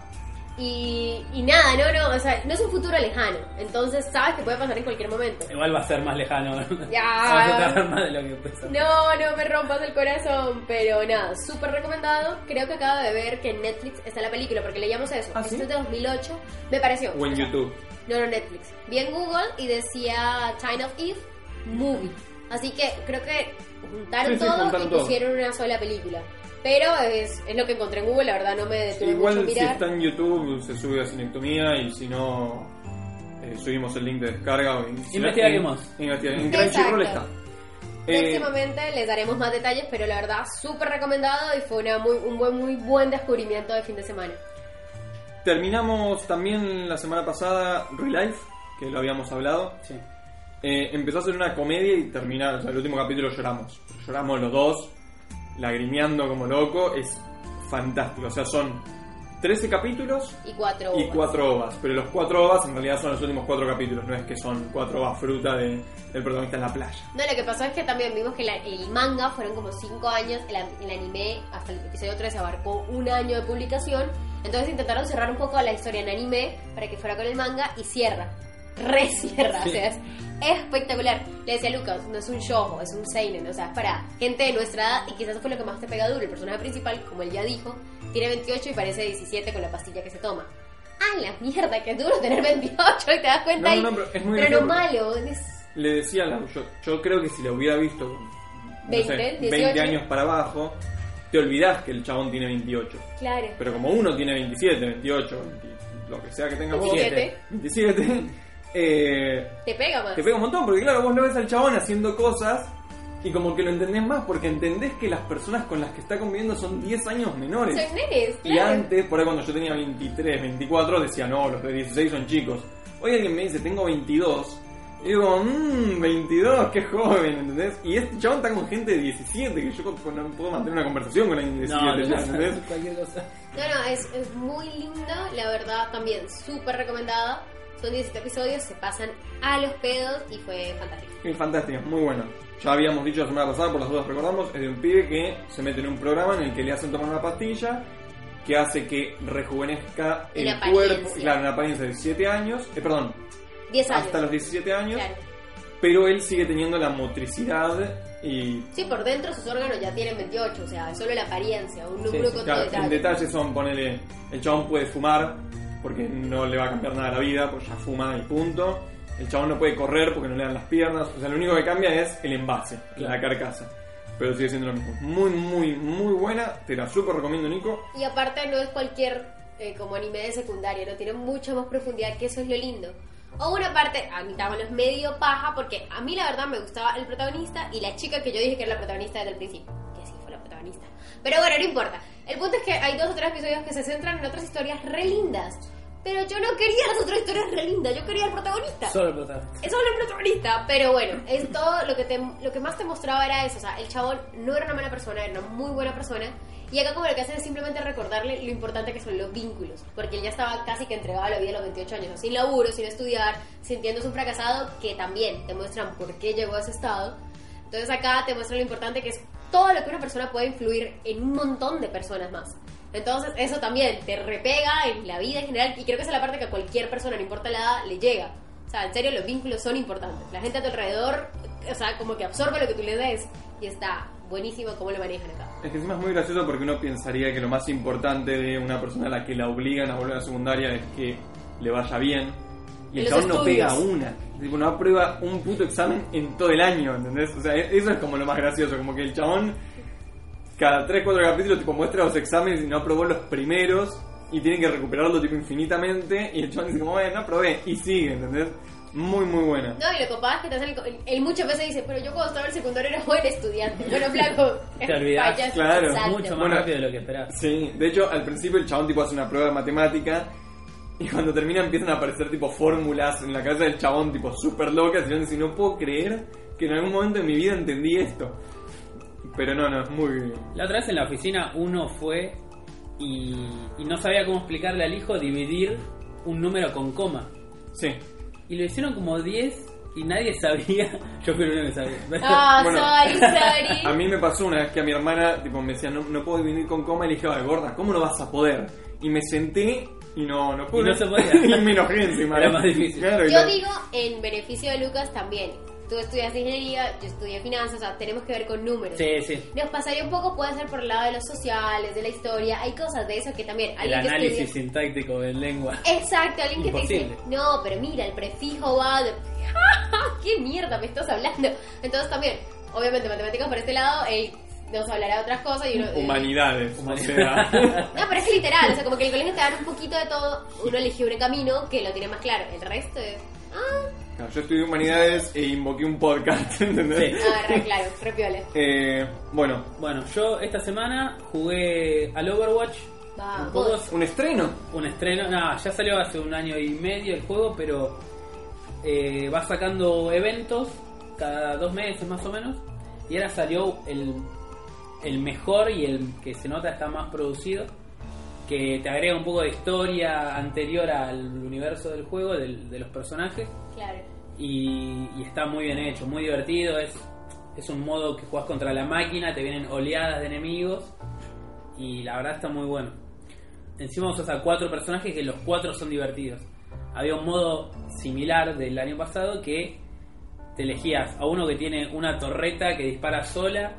y, y nada, no, no, o sea, no es un futuro lejano, entonces sabes que puede pasar en cualquier momento. Igual va a ser más lejano. Ya. Va a tardar más de lo que. No, no me rompas el corazón, pero nada, súper recomendado. Creo que acabo de ver que en Netflix está la película, porque leíamos eso. ¿Ah, Esto sí? es de 2008, me pareció. O en YouTube. No, no, Netflix. Vi en Google y decía Time of Eve Movie. Así que creo que juntaron Sí, sí, todo juntaron y todo. pusieron una sola película. Pero es, es lo que encontré en Google, la verdad no me detuve Igual a si mirar. está en YouTube se sube a Cinectomía y si no eh, subimos el link de descarga. Investigaremos. En, Crunchyroll está. Eh, Próximamente les daremos más detalles, pero la verdad súper recomendado y fue una muy, un buen, muy buen descubrimiento de fin de semana. terminamos también la semana pasada Relife, que lo habíamos hablado. Sí. Eh, empezó a ser una comedia y termina, o sea, el último capítulo lloramos. Lloramos los dos, lagrimeando como loco. Es fantástico. O sea, son 13 capítulos Y cuatro y ovas. cuatro ovas. Pero los cuatro ovas en realidad son los últimos cuatro capítulos. No es que son cuatro ovas fruta de- del protagonista en la playa. No, lo que pasó es que también vimos que la- el manga fueron como 5 años, el, el anime hasta el episodio 3 abarcó un año de publicación, entonces intentaron cerrar un poco la historia en anime para que fuera con el manga y cierra, re cierra, Sí. o sea, es espectacular. Le decía a Lucas, no es un show, es un seinen, o sea, es para gente de nuestra edad y quizás eso fue lo que más te pega duro. El personaje principal, como él ya dijo, tiene 28 y parece 17 con la pastilla que se toma. ¡Ah, la mierda! ¡Qué duro tener 28! Y te das cuenta No, ahí. no, pero es muy pero no malo, es Le decía a yo, yo creo que si la hubiera visto con no 20, sé, 18. 20 años para abajo, te olvidás que el chabón tiene 28. claro. Pero como uno tiene 27, 28, 20, lo que sea que tengas vos, 27. 27, eh, Te pega más. te pega un montón, porque claro, vos lo ves al chabón haciendo cosas y como que lo entendés más, porque entendés que las personas con las que está conviviendo son 10 años menores. Son nenes, Y antes, por ahí cuando yo tenía 23, 24, decía, no, los de 16 son chicos. Hoy alguien me dice, tengo 22. Y digo, mmm, 22, qué joven, ¿entendés? Y este chabón está con gente de 17, que yo no puedo mantener una conversación con alguien de 17, No, no, ¿entendés? No, no, es, es muy lindo, la verdad también súper recomendada. Son 17 episodios, se pasan a los pedos y fue fantástico. Es fantástica, muy buena. Ya habíamos dicho la semana pasada, por las dudas recordamos, es de un pibe que se mete en un programa en el que le hacen tomar una pastilla que hace que rejuvenezca En el cuerpo, claro, en apariencia de 17 años, eh, perdón, 10 años. hasta los 17 años, Claro. pero él sigue teniendo la motricidad y Sí, por dentro sus órganos ya tienen 28, o sea, solo la apariencia, un número sí, con Claro, en detalle. detalle son, ponele, el chabón puede fumar porque no le va a cambiar nada a la vida, pues ya fuma y punto. El chabón no puede correr porque no le dan las piernas, o sea, lo único que cambia es el envase, Claro. la carcasa. Pero sigue siendo lo mismo. Muy, muy, muy buena, te la súper recomiendo, Nico. Y aparte no es cualquier eh, como anime de secundaria, no tiene mucha más profundidad, que eso es lo lindo. O una parte, a mí también es medio paja, porque a mí la verdad me gustaba el protagonista y la chica que yo dije que era la protagonista desde el principio. Que sí fue la protagonista. Pero bueno, no importa. El punto es que hay dos o tres episodios que se centran en otras historias re lindas. pero yo no quería las otras historias re lindas, yo quería el protagonista. Solo el protagonista. Es solo el protagonista, pero bueno, es todo lo que te, lo que más te mostraba era eso, o sea, el chabón no era una mala persona, era una muy buena persona. Y acá como lo que hacen es simplemente recordarle lo importante que son los vínculos, porque él ya estaba casi que entregado a la vida a los 28 años, sin laburo, sin estudiar, sintiéndose un fracasado, que también te muestran por qué llegó a ese estado. Entonces acá te muestra lo importante que es todo lo que una persona puede influir en un montón de personas más. Entonces eso también te repega en la vida en general y creo que esa es la parte que a cualquier persona, no importa la edad, le llega. O sea, en serio los vínculos son importantes. La gente a tu alrededor, o sea, como que absorbe lo que tú le des y está buenísimo cómo lo manejan acá. Es que encima es muy gracioso porque uno pensaría que lo más importante de una persona a la que la obligan a volver a la secundaria es que le vaya bien. Y el chabón no pega una. Tipo, no aprueba un puto examen en todo el año, ¿entendés? O sea, e- eso es como lo más gracioso. Como que el chabón cada 3, 4 capítulos tipo muestra los exámenes y no aprobó los primeros y tiene que recuperarlo tipo infinitamente y el chabón dice como, bueno, no aprobé y sigue, ¿entendés? Muy, muy buena. No, y lo copado es que te hacen el, él muchas veces dice, pero yo cuando estaba en el secundario era buen estudiante. Bueno, flaco. Te olvidás, claro. Mucho más Bueno. rápido de lo que esperabas. Sí, de hecho al principio el chabón tipo hace una prueba de matemática y cuando termina empiezan a aparecer tipo fórmulas en la cabeza del chabón tipo súper locas y yo dice, no puedo creer que en algún momento de mi vida entendí esto. Pero no, no, es muy... La otra vez en la oficina uno fue y, y no sabía cómo explicarle al hijo dividir un número con coma. Sí. Y lo hicieron como 10 y nadie sabía. Yo fui el único que sabía. Ah, Bueno. sorry, sorry. A mí me pasó una vez que a mi hermana tipo me decía, no, no puedo dividir con coma y le dije, "Ay, gorda, ¿cómo no vas a poder? Y me senté y no, no pude. Y no se podía. y me enojé encima. Era más difícil. Claro, Yo digo, en beneficio de Lucas también. Tú estudias ingeniería, yo estudié finanzas, o sea, tenemos que ver con números. Sí, sí. Nos pasaría un poco, puede ser por el lado de los sociales, de la historia. Hay cosas de eso que también. El que análisis estudia- sintáctico en lengua. Exacto, alguien que te dice, no, pero mira, el prefijo va de... ¿Qué mierda me estás hablando? Entonces también, obviamente, matemáticas por este lado, él nos hablará de otras cosas y uno... Humanidades. Humanidades. O sea, No, pero es literal, o sea, como que el colegio te dan un poquito de todo, uno eligió un camino que lo tiene más claro, el resto es... Ah, claro, yo estudié humanidades e invoqué un podcast, ¿entendés? Sí. ah re claro, re. Eh, bueno, Bueno, yo esta semana jugué al Overwatch. Un estreno. un estreno, nada, ya salió hace un año y medio el juego, pero eh, va sacando eventos cada dos meses más o menos. Y ahora salió el, el mejor y el que se nota está más producido, que te agrega un poco de historia anterior al universo del juego, del- de los personajes. Claro. y, y está muy bien hecho, muy divertido. Es, es un modo que juegas contra la máquina, te vienen oleadas de enemigos y la verdad está muy bueno. Encima usas a cuatro personajes que los cuatro son divertidos. Había un modo similar del año pasado que te elegías a uno que tiene una torreta que dispara sola,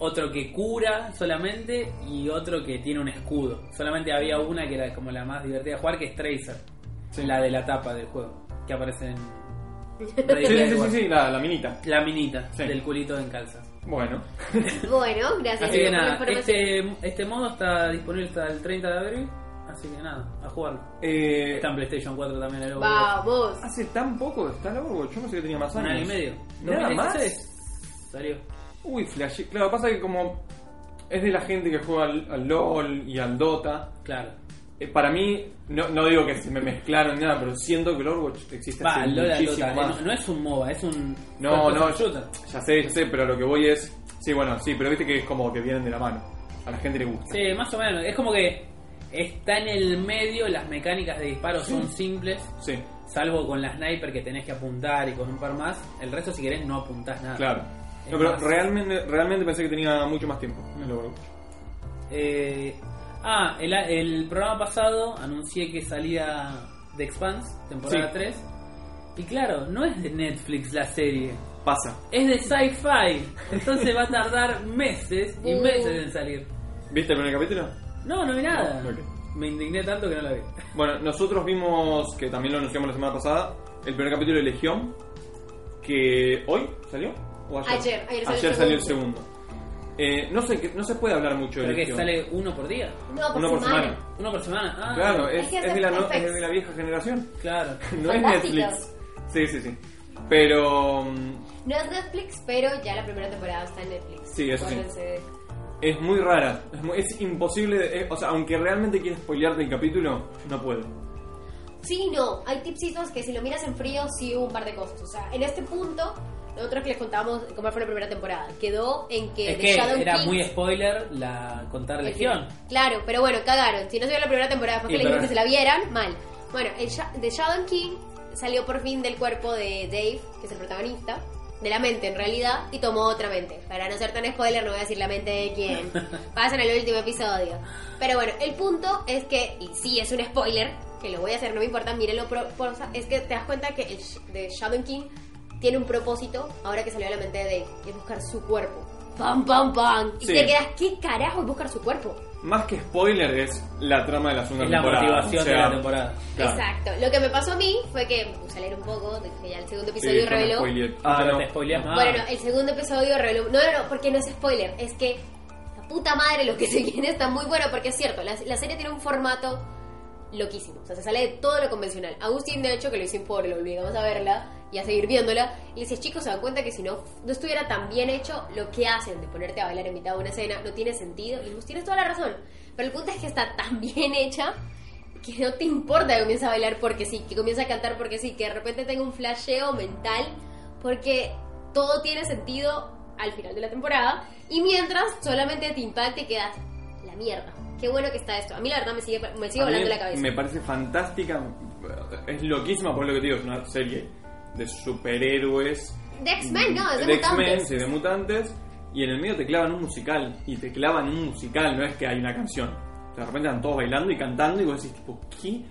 otro que cura solamente y otro que tiene un escudo. Solamente había una que era como la más divertida de jugar que es Tracer, Sí. la de la tapa del juego, que aparece en Sí, sí, sí, sí, la, la minita. la minita Sí. del culito en calzas. Bueno, Bueno, gracias Así que nada, este, este modo está disponible hasta el 30 de abril. Así que nada, a jugarlo. eh, Está en PlayStation 4 también el Overwatch. Vamos. hace tan poco está el Overwatch, yo no sé que tenía más Un años. año y medio. ¿Nada más? 2016 Salió. Uy, flash. Claro, pasa que como es de la gente que juega al, al LOL y al Dota, Claro. eh, para mí, no, no digo que se me mezclaron ni nada, pero siento que el Overwatch existe Va, hace muchísimo Dota. más. No, no es un MOBA, es un. No, no, ya sé, ya sé, pero lo que voy es... Sí, bueno, sí, pero viste que es como que vienen de la mano. A la gente le gusta. Sí, más o menos. Es como que está en el medio, las mecánicas de disparo son simples. Sí, Salvo con la sniper que tenés que apuntar y con un par más. El resto, si querés, no apuntás nada. claro. No, pero realmente, realmente pensé que tenía mucho más tiempo el Overwatch. Eh, ah, el, el programa pasado anuncié que salía The Expanse, temporada Sí. 3. Y claro, no es de Netflix la serie, Pasa. es de Sci-Fi. Entonces va a tardar meses y Uh. meses en salir. ¿Viste el primer capítulo? No, no vi nada. No. Me indigné tanto que no la vi. Bueno, nosotros vimos, que también lo anunciamos la semana pasada, el primer capítulo de Legión, que hoy salió. ¿O ayer? Ayer, ayer salió Ayer el salió el segundo. Eh, no sé, que- no se puede hablar mucho de que sale uno por día. No, por Uno por semana. semana. Uno por semana. Ah, Claro, es, Es que es de la, no- FX. es de la vieja generación. claro. No es. Netflix. Sí, sí, sí. Pero No es Netflix, pero ya la primera temporada está en Netflix. Sí, eso sí. Es muy rara. Es, muy- es imposible. de- eh, o sea, aunque realmente quieres spoilearte el capítulo, no puede. Sí y no. Hay tipsitos que si lo miras en frío sí hubo un par de cosas. O sea, en este punto, nosotros que les contamos cómo fue la primera temporada, quedó en que Es que Shadow era King- muy spoiler la contar Legión. Claro, pero bueno, cagaron. Si no se vio la primera temporada, después Sí, que le pero- que se la vieran, mal. Bueno, el The Shadow King salió por fin del cuerpo de Dave, que es el protagonista, de la mente en realidad, y tomó otra mente. Para no ser tan spoiler, no voy a decir la mente de quién. Pasan al último episodio. Pero bueno, el punto es que, y sí es un spoiler, que lo voy a hacer, no me importa, mírenlo, es que te das cuenta que el The Shadow King tiene un propósito ahora que salió a la mente de Dave, es buscar su cuerpo. ¡Pam, pam, pam! Y Sí. te quedas, ¿qué carajo es buscar su cuerpo? Más que spoiler es la trama de la segunda Es la temporada. motivación o sea, de la temporada. Claro. Exacto. Lo que me pasó a mí fue que me puse a leer un poco, que ya el segundo Sí, episodio me reveló. Ah, no no. te spoileas. Bueno, no, el segundo episodio reveló. No, no, no, porque no es spoiler. Es que la puta madre lo que se viene está muy bueno, porque es cierto, la, la serie tiene un formato loquísimo. O sea, se sale de todo lo convencional. Agustín, de hecho, que lo hizo por lo obligamos a verla y a seguir viéndola. Y le decía, chicos, se dan cuenta que si no, no estuviera tan bien hecho, lo que hacen de ponerte a bailar en mitad de una escena no tiene sentido. Y vos tienes toda la razón. Pero el punto es que está tan bien hecha que no te importa que comience a bailar porque sí, que comience a cantar porque sí, que de repente tenga un flasheo mental porque todo tiene sentido al final de la temporada y mientras solamente te impacta y quedas la mierda. Qué bueno que está esto. A mí la verdad me sigue, me sigue volando la cabeza. Me parece fantástica. Es loquísima por lo que te digo, es una serie de superhéroes. De X-Men, no, es de, de X-Men, mutantes. sí, de mutantes. Y en el medio te clavan un musical. Y te clavan un musical, no es que hay una canción. De repente están todos bailando y cantando y vos decís tipo, ¿qué?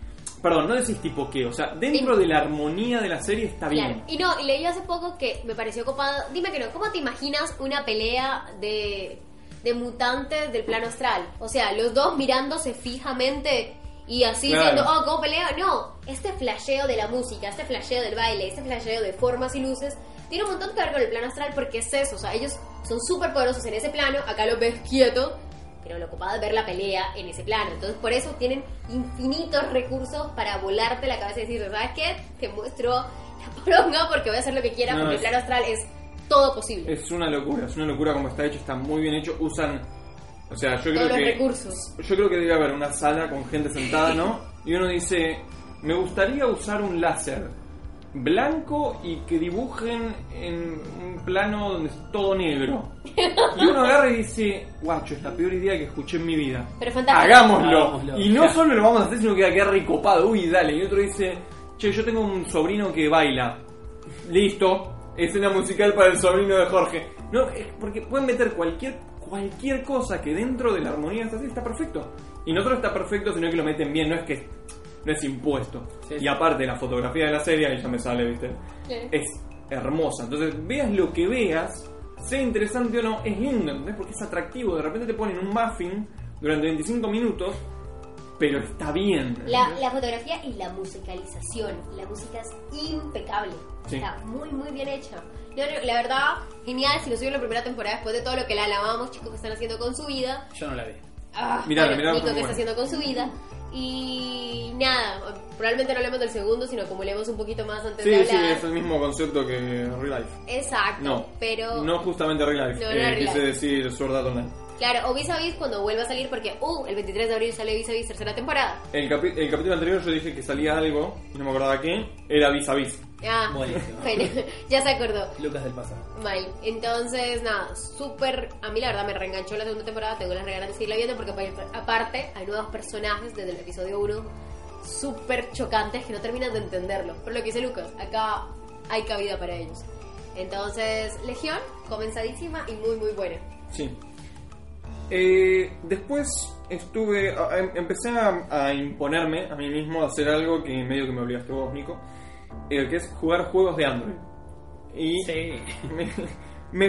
Perdón, no decís tipo qué. O sea, dentro Sí. de la armonía de la serie está bien. Y no, y leí hace poco que me pareció copado. Dime que no, ¿cómo te imaginas una pelea de, de mutantes del plano astral? O sea, los dos mirándose fijamente y así Claro. diciendo, oh, ¿cómo pelea? No, este flasheo de la música, este flasheo del baile, este flasheo de formas y luces, tiene un montón que ver con el plano astral porque es eso. O sea, ellos son súper poderosos en ese plano, acá los ves quieto. Pero lo copado es ver la pelea en ese plano. Entonces, por eso tienen infinitos recursos para volarte la cabeza y decir, ¿sabes qué? Te muestro la poronga porque voy a hacer lo que quiera No, porque es- el plano astral es todo posible. Es una locura, es una locura como está hecho, está muy bien hecho. Usan. O sea, yo creo los que. recursos. Yo creo que debe haber una sala con gente sentada, ¿no? Y uno dice, me gustaría usar un láser blanco y que dibujen en un plano donde es todo negro. Y uno agarra y dice, guacho, es la peor idea que escuché en mi vida. Pero fantástico. Hagámoslo. Hagámoslo. Y no solo lo vamos a hacer, sino que va a quedar recopado. Uy, dale. Y otro dice, che, yo tengo un sobrino que baila. Listo. Escena musical para el sobrino de Jorge. No, es porque pueden meter cualquier cualquier cosa que dentro de la armonía esta serie está perfecto. Y no solo está perfecto, sino que lo meten bien, no es que no es impuesto. Sí, y aparte la fotografía de la serie, ahí ya me sale, ¿viste? Sí. Es hermosa. Entonces, veas lo que veas, sea interesante o no, es lindo, ¿entendés? Porque es atractivo. De repente te ponen un muffin durante 25 minutos, pero está bien. La, la fotografía y la musicalización. La música es impecable. Sí. Está muy, muy bien hecha. No, no, la verdad, genial. Si lo subieron la primera temporada después de todo lo que la alabamos, chicos, que están haciendo con su vida. Yo no la vi. Ah, Mirala, bueno, mirala, Nico que buena. está haciendo con su vida. Y nada, probablemente no hablemos del segundo, sino acumulemos un poquito más antes Sí, de sí, hablar. es el mismo concepto que Real Life. Exacto, No, pero no justamente Real Life. No, no eh, Real quise Life. decir Sword Art Online. claro, o Vis a Vis cuando vuelva a salir, porque uh, el 23 de abril sale Vis a Vis tercera temporada. El, capi- el capítulo anterior yo dije que salía algo, y no me acordaba qué, era vis a vis. Ah, Buenísimo. bueno, ya se acordó. Lucas del pasado. Mal. Entonces, nada, súper. A mí la verdad me reenganchó la segunda temporada. Tengo las ganas de seguirla viendo porque pa- aparte hay nuevos personajes desde el episodio 1 súper chocantes que no terminan de entenderlo. Por lo que dice Lucas, acá hay cabida para ellos. Entonces, Legión, comenzadísima y muy, muy buena. Sí. Eh, después estuve. a- a- empecé a, a imponerme a mí mismo a hacer algo que medio que me obligaste vos, Nico. Eh, que es jugar juegos de Android. Y Sí. me,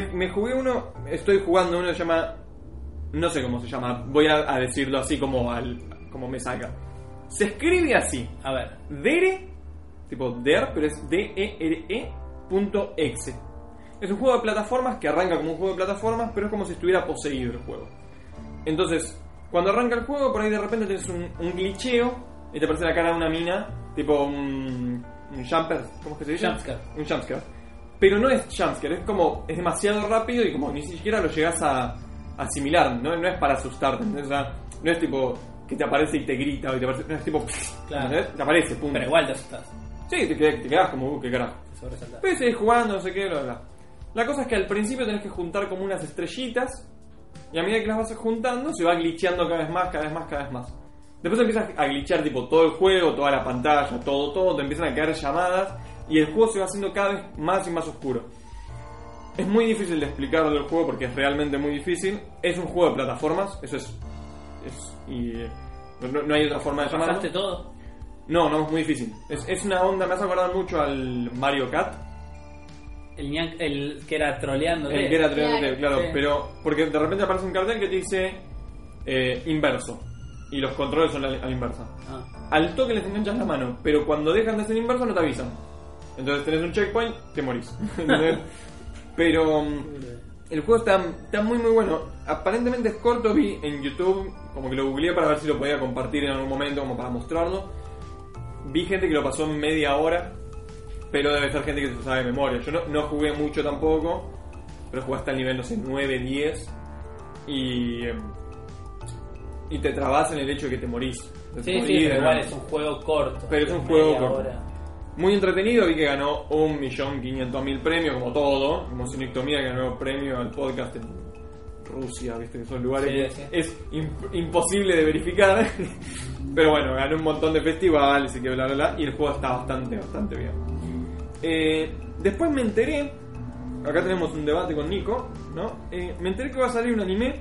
me- me jugué uno. Estoy jugando uno que se llama. No sé cómo se llama. Voy a, a decirlo así como, al, como me salga. Se escribe así. A ver. Dere, tipo Der, pero es D-E-R-E punto exe. Es un juego de plataformas que arranca como un juego de plataformas, pero es como si estuviera poseído el juego. Entonces, cuando arranca el juego, por ahí de repente tienes un, un glitcheo y te aparece la cara de una mina, tipo un, un jumper, ¿cómo es que se dice? Jumpscare. Un jumpscare. Pero no es jumpscare, es como, es demasiado rápido y como ni siquiera lo llegas a asimilar, no, no es para asustarte, ¿entendés? O sea, no es tipo, que te aparece y te grita, y te aparece, no, es tipo, Claro. ¿entendés? te aparece, punto. Pero igual te asustas. Sí, te, qued- te quedas como, uh, qué carajo. Pero seguís jugando, no sé qué, bla, bla. La cosa es que al principio tenés que juntar como unas estrellitas y a medida que las vas juntando se va glitcheando cada vez más, cada vez más, cada vez más. Después empiezas a glitchear tipo todo el juego, toda la pantalla, todo, todo, te empiezan a caer llamadas y el juego se va haciendo cada vez más y más oscuro. Es muy difícil de explicarlo el juego porque es realmente muy difícil. Es un juego de plataformas, eso es... es y eh, no, no hay otra forma de llamarlo. ¿Pasaste todo? No, no, es muy difícil. Es, es una onda, me hace acordar mucho al Mario Kart. El, ñan- el que era troleando. El que era triángulo, Claro. claro, Sí. pero porque de repente aparece un cartel que te dice eh, inverso y los controles son a la, a la inversa. Ah, Al toque les enganchas la mano, pero cuando dejan de ser inverso no te avisan. Entonces tenés un checkpoint, te morís. Pero mm, el juego está, está muy muy bueno. Aparentemente es corto, vi en YouTube, como que lo googleé para ver si lo podía compartir en algún momento, como para mostrarlo. Vi gente que lo pasó en media hora, pero debe ser gente que se sabe de memoria. Yo no, no jugué mucho tampoco, pero jugué hasta el nivel, no sé, 9, 10. Y, em, y te trabas en el hecho de que te morís. Te Sí, sí, pero igual es un juego corto. Pero es un juego corto. hora. Muy entretenido, vi que ganó 1.500.000 premios, como todo, como Sinectomía que ganó premio al podcast en Rusia, viste, que son lugares Sí, que sí. es imp- imposible de verificar. Pero bueno, ganó un montón de festivales y que bla bla bla, y el juego está bastante, bastante bien. Eh, después me enteré, acá tenemos un debate con Nico, ¿no? Eh, me enteré que va a salir un anime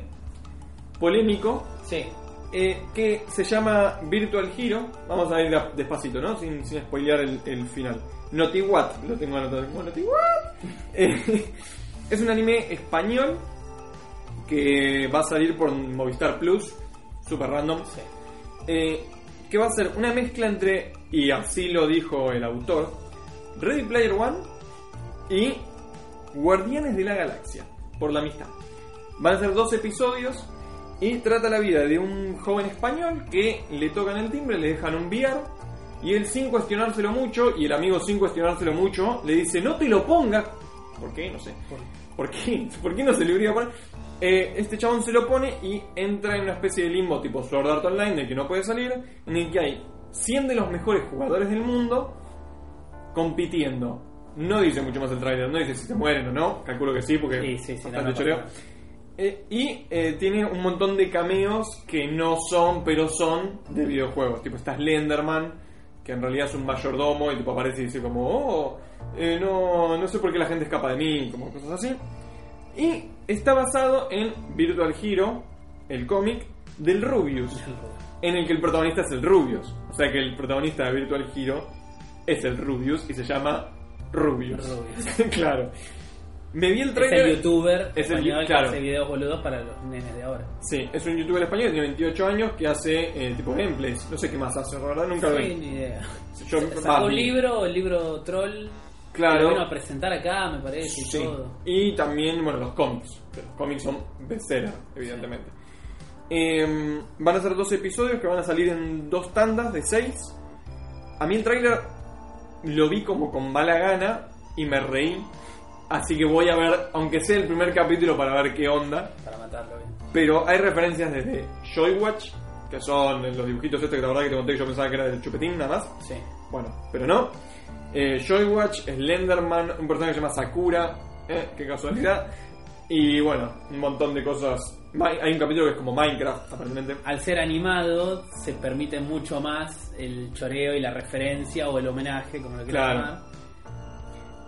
polémico Sí. eh, que se llama Virtual Hero. Vamos a ir de- despacito, ¿no? Sin, sin spoilear el, el final. What, lo tengo anotado como What. Eh, es un anime español que va a salir por Movistar Plus, super random. Sí. eh, que va a ser una mezcla entre, y así lo dijo el autor, Ready Player One y Guardianes de la Galaxia, por la amistad. Van a ser dos episodios y trata la vida de un joven español que le tocan el timbre, le dejan un VR y él sin cuestionárselo mucho y el amigo sin cuestionárselo mucho le dice no te lo pongas. ¿Por qué? No sé. ¿Por qué? ¿Por qué no se le hubiera poner? Eh, este chabón se lo pone y entra en una especie de limbo tipo Sword Art Online del que no puede salir, en el que hay 100 de los mejores jugadores del mundo compitiendo. No dice mucho más el trailer, no dice si se mueren o no, calculo que sí porque Sí, sí, sí, no, no Eh, y eh, tiene un montón de cameos que no son, pero son de videojuegos. Tipo, está Slenderman, que en realidad es un mayordomo y tipo aparece y dice como, oh, eh, no, no sé por qué la gente escapa de mí, como cosas así. Y está basado en Virtual Hero, el cómic del Rubius, en el que el protagonista es el Rubius. O sea que el protagonista de Virtual Hero es el Rubius y se llama Rubius. Rubius. claro. Me vi el Es trailer. el youtuber Es el- claro. que hace videos boludos para los nenes de ahora. Sí, es un youtuber español, tiene 28 años, que hace eh, tipo gameplays. No sé qué más hace, la verdad nunca lo Sí, vi. ni idea. Yo- Sacó un libro, el libro Troll. Claro. Que lo vino a presentar acá, me parece, y todo. Y también, bueno, los cómics. que Los cómics son bestseller, evidentemente. Eh, van a ser dos episodios que van a salir en dos tandas de seis. A mí el tráiler lo vi como con mala gana y me reí. Así que voy a ver, aunque sea el primer capítulo, para ver qué onda. Para matarlo bien. Pero hay referencias desde Joywatch, que son los dibujitos estos que la verdad que te conté que yo pensaba que era del chupetín nada más. Sí. Bueno, pero no. Eh, Joywatch, Slenderman, un personaje que se llama Sakura, eh, qué casualidad. Y bueno, un montón de cosas. Hay un capítulo que es como Minecraft, aparentemente. Al ser animado, se permite mucho más el choreo y la referencia o el homenaje, como lo quieras Claro. llamar.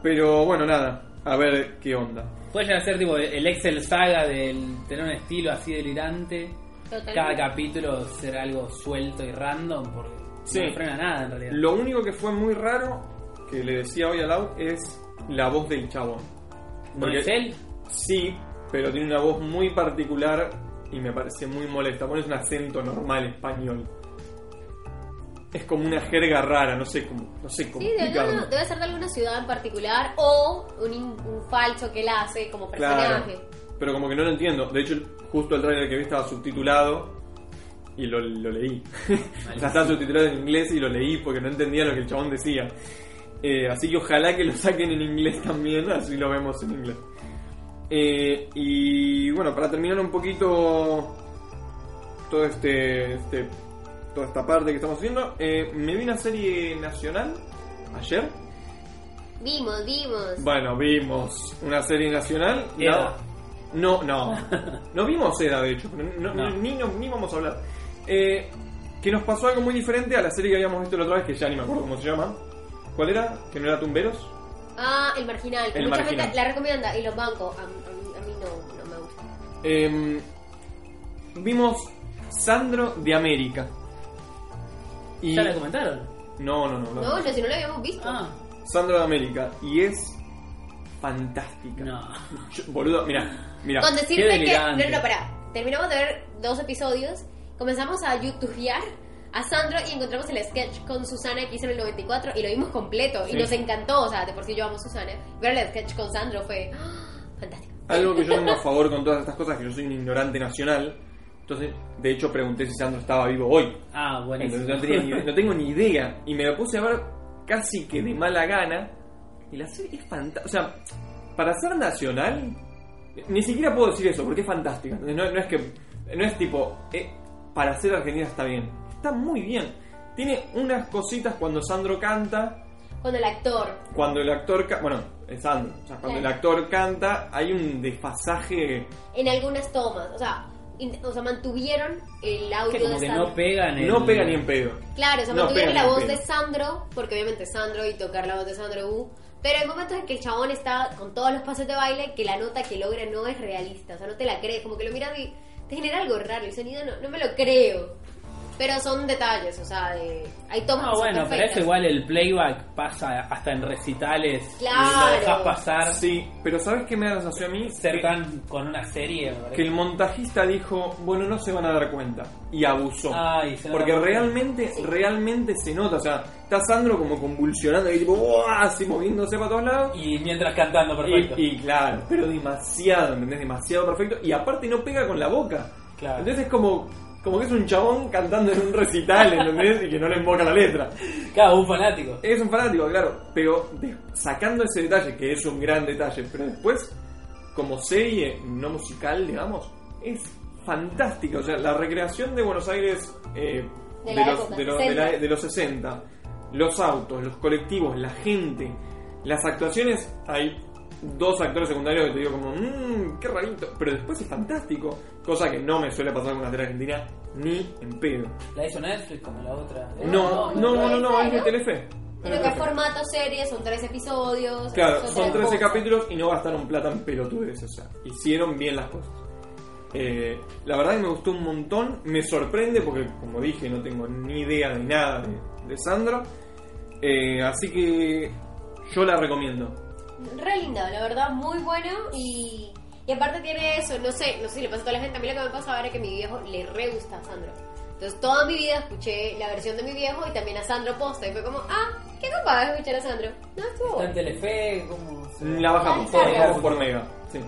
Pero bueno, nada, a ver qué onda. Puede llegar a ser tipo el Excel Saga del tener un estilo así delirante. Totalmente. Cada capítulo ser algo suelto y random, porque Sí. no frena nada en realidad. Lo único que fue muy raro, que le decía hoy a Lau, es la voz del chabón. ¿No es él? Sí, pero tiene una voz muy particular y me parece muy molesta. Pones un acento normal español. Es como una jerga rara, no sé cómo, no sé cómo Sí, no, no, debe ser de alguna ciudad en particular o un, falso que él hace como Claro, personaje. pero como que no lo entiendo. De hecho, justo el trailer que vi estaba subtitulado y lo, lo leí. o sea, estaba subtitulado en inglés y lo leí porque no entendía lo que el chabón decía. Eh, así que ojalá que lo saquen en inglés también, así lo vemos en inglés. Eh, y bueno, para terminar un poquito todo este, este toda esta parte que estamos haciendo. Eh, me vi una serie nacional ayer. Vimos, vimos. Bueno, vimos una serie nacional. Eda. No, no, no, no vimos Eda, de hecho, no- No. Ni, no- ni vamos a hablar. Eh, que nos pasó algo muy diferente a la serie que habíamos visto la otra vez, que ya ni me acuerdo cómo se llama. ¿Cuál era? ¿Que no era Tumberos? Ah, el marginal. que El mucha Marginal. gente la recomienda y los bancos. A, a mí, a mí no, no me gusta. Eh, vimos Sandro de América. Y... ¿Ya la comentaron? No, no, no. no. No, no, si no lo habíamos visto. Ah, Sandro de América. Y es fantástica. no. Yo- boludo, mira, mira. Con decirte Qué que. No, no, pará. Terminamos de ver dos episodios. Comenzamos a youtubear a Sandro y encontramos el sketch con Susana que hizo en el 94 y lo vimos completo. Sí. Y nos encantó. O sea, de por sí yo amo a Susana. Ver el sketch con Sandro fue ¡ah! fantástico. Algo que yo tengo a favor con todas estas cosas, que yo soy un ignorante nacional. Entonces, de hecho, pregunté si Sandro estaba vivo hoy. Ah. Entonces, no, tenía ni- no tengo ni idea. Y me lo puse a ver casi que de mala gana. Y la serie es fantástica. O sea, para ser nacional, ni siquiera puedo decir eso, porque es fantástica. Entonces, No, no es que. No es tipo. eh, para ser argentina está bien. Está muy bien. Tiene unas cositas cuando Sandro canta. Con el actor. Cuando el actor. Bueno, es Sandro. O sea, cuando el actor canta, hay un desfasaje. En algunas tomas. O sea, o sea mantuvieron el audio Que como de que Sandro. no pegan en No pega ni en pedo. Claro, o sea, No mantuvieron pega la ni voz en de pedo. Sandro, porque obviamente Sandro y tocar la voz de Sandro U. Pero hay momentos en que el chabón está con todos los pasos de baile que la nota que logra no es realista. O sea, no te la crees. Como que lo miras y te genera algo raro. El sonido no, no me lo creo. Pero son detalles, o sea, de, hay tomas Ah, que son bueno, pero eso igual el playback pasa hasta en recitales. Claro. Y lo dejas pasar. Sí, pero ¿sabes qué me da la sensación a mí? Ser Que- tan con una serie, me que el montajista dijo, bueno, no se van a dar cuenta. Y abusó. Ay, se Porque realmente, realmente se nota. O sea, está Sandro como convulsionando y tipo, ¡buah! así moviéndose para todos lados. Y mientras cantando, perfecto. Y, y claro, pero demasiado, ¿entendés? Demasiado perfecto. Y aparte no pega con la boca. Claro. Entonces es como, como que es un chabón cantando en un recital, ¿entendés? Y que no le invoca la letra. Claro, un fanático. Es un fanático, claro, pero de- sacando ese detalle, que es un gran detalle, pero después, como serie no musical, digamos, es fantástica. O sea, la recreación de Buenos Aires eh, De la los, época, de, los- de la- 60. de los 60, los autos, los colectivos, la gente, las actuaciones, hay dos actores secundarios que te digo como, mmm, qué rarito, pero después es fantástico, cosa que no me suele pasar con una serie argentina ni en pedo. La hizo Netflix como la otra. No, no, no, no, no, es de ¿no? Telefe. Creo que es formato serie, son tres episodios. Claro, son otra 13 cosa. capítulos y no gastaron plata en pelotudes, o sea, hicieron bien las cosas. Eh, la verdad que me gustó un montón, me sorprende porque, como dije, no tengo ni idea de nada de, de Sandro, Eh, así que yo la recomiendo. Re linda, la verdad, muy bueno y, y aparte tiene eso, no sé, no sé si le pasa a toda la gente, a mí lo que me pasa ahora es que a mi viejo le re gusta a Sandro. Entonces toda mi vida escuché la versión de mi viejo y también a Sandro Posta y fue como, ah, qué capaz de escuchar a Sandro. No, estuvo Está en. Telefe, como... La bajamos, Ah, la bajamos por mega, sí.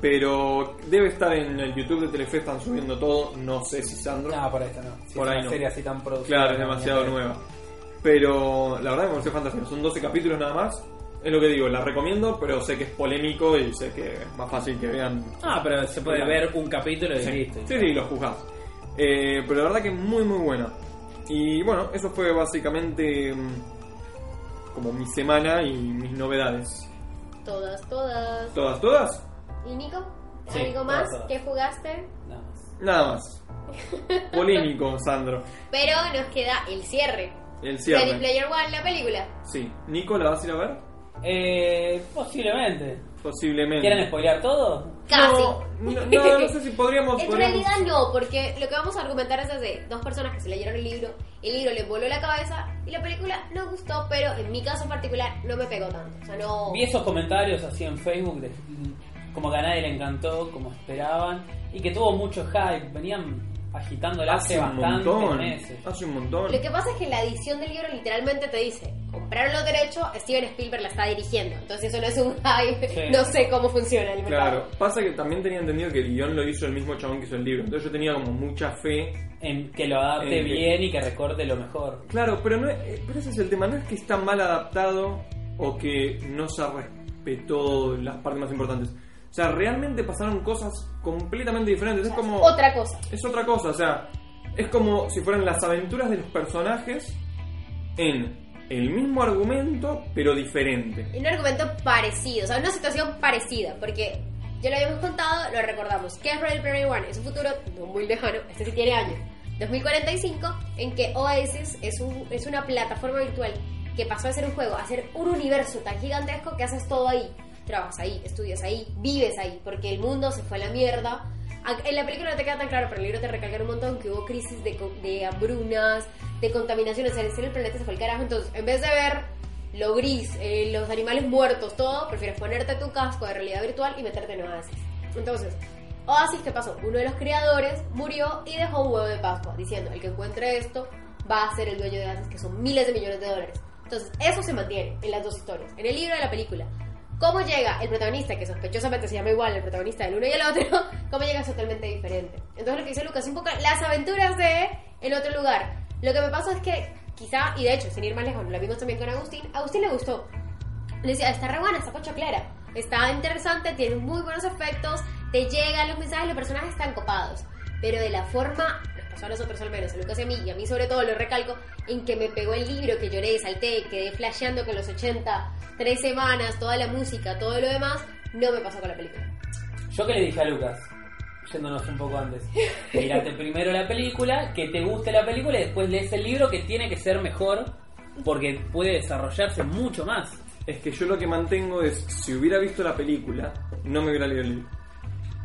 Pero debe estar en el YouTube de Telefe, están subiendo todo, no sé si Sandro. No, por esto no. Si Por es ahí una no. serie así tan producida. Claro, es demasiado nueva. Pero la verdad me pareció fantástico. Son 12 capítulos nada más. Es lo que digo, la recomiendo, pero sé que es polémico y sé que es más fácil que vean. Ah, pero se puede ver un capítulo y Sí, listo. sí, sí, lo juzgás. Eh, pero la verdad que es muy, muy buena. Y bueno, eso fue básicamente mm, como mi semana y mis novedades. Todas, todas. ¿Todas, todas? ¿Y Nico? Sí, ¿Algo más todas, todas. que jugaste? Nada más. Nada más. Polémico, Sandro. Pero nos queda el cierre. El Ready cierre. Player One, la película. Sí. ¿Nico la vas a ir a ver? Eh, posiblemente. Posiblemente. ¿Quieren spoilear todo? Casi. No, no, no, no sé si podríamos. En podríamos- realidad no, porque lo que vamos a argumentar es de dos personas que se leyeron el libro, el libro les voló la cabeza y la película no gustó, pero en mi caso en particular no me pegó tanto. O sea, no... Vi esos comentarios así en Facebook de como que a nadie le encantó, como esperaban, y que tuvo mucho hype. Venían agitándola hace, Hace un bastantes montón. meses. Hace un montón. Lo que pasa es que la edición del libro literalmente te dice, compraron los derechos, Steven Spielberg la está dirigiendo. Entonces eso no es un hype, Sí. no sé cómo funciona el mercado. Claro, pasa que también tenía entendido que el guion lo hizo el mismo chabón que hizo el libro. Entonces yo tenía como mucha fe. En que lo adapte que- bien y que recorte lo mejor. Claro, pero no es- eh, pero ese es el tema. No es que está mal adaptado o que no se respetó las partes más importantes. O sea, realmente pasaron cosas completamente diferentes. Es como. Otra cosa. Es otra cosa, o sea. es como si fueran las aventuras de los personajes en el mismo argumento, pero diferente. un argumento parecido, o sea, una situación parecida, porque ya lo habíamos contado, lo recordamos, que es Ready Player One es un futuro no muy lejano, este sí tiene años, 2045, en que Oasis es, un, es una plataforma virtual que pasó a ser un juego, a ser un universo tan gigantesco que haces todo ahí, trabajas ahí, estudias ahí, vives ahí, porque el mundo se fue a la mierda. A- En la película no te queda tan claro, pero en el libro te recalcan un montón que hubo crisis de, de hambrunas, de contaminación, o sea, en el planeta se fue al carajo, entonces en vez de ver lo gris, eh, los animales muertos, todo, prefieres ponerte tu casco de realidad virtual y meterte en Oasis. Entonces, Oasis, ¿qué pasó? Uno de los creadores murió y dejó un huevo de Pascua, diciendo, el que encuentre esto va a ser el dueño de Oasis, que son miles de millones de dólares. Entonces, eso se mantiene en las dos historias, en el libro y en la película. ¿Cómo llega el protagonista, que sospechosamente se llama igual el protagonista del uno y el otro, cómo llega es totalmente diferente? Entonces lo que dice Lucas, un poco las aventuras de en otro lugar. Lo que me pasa es que quizá, y de hecho, sin ir más lejos, lo vimos también con Agustín, a Agustín le gustó. Le decía, está re buena, está pocha clara, está interesante, tiene muy buenos efectos, te llegan los mensajes, los personajes están copados. Pero de la forma, pasó a nosotros al menos, a Lucas y a mí, y a mí sobre todo lo recalco, en que me pegó el libro, que lloré, salté, quedé flasheando con los 80, tres semanas, toda la música, todo lo demás, no me pasó con la película. Yo que le dije a Lucas, yéndonos un poco antes, mirate primero la película, que te guste la película y después lees el libro que tiene que ser mejor porque puede desarrollarse mucho más. Es que yo lo que mantengo es, si hubiera visto la película, no me hubiera leído el libro.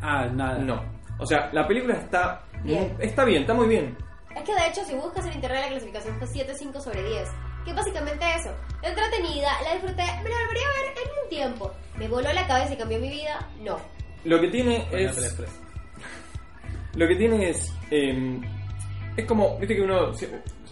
Ah, nada. No. O sea, la película está Bien. está bien, está muy bien. Es que de hecho, si buscas en internet la clasificación fue 7.5 sobre 10. Que es básicamente eso. Entretenida, la disfruté, me la volvería a ver en un tiempo. ¿Me voló la cabeza y cambió mi vida? No. Lo que tiene Bueno, es. Lo que tiene es. eh, es como. Viste que uno. O sea,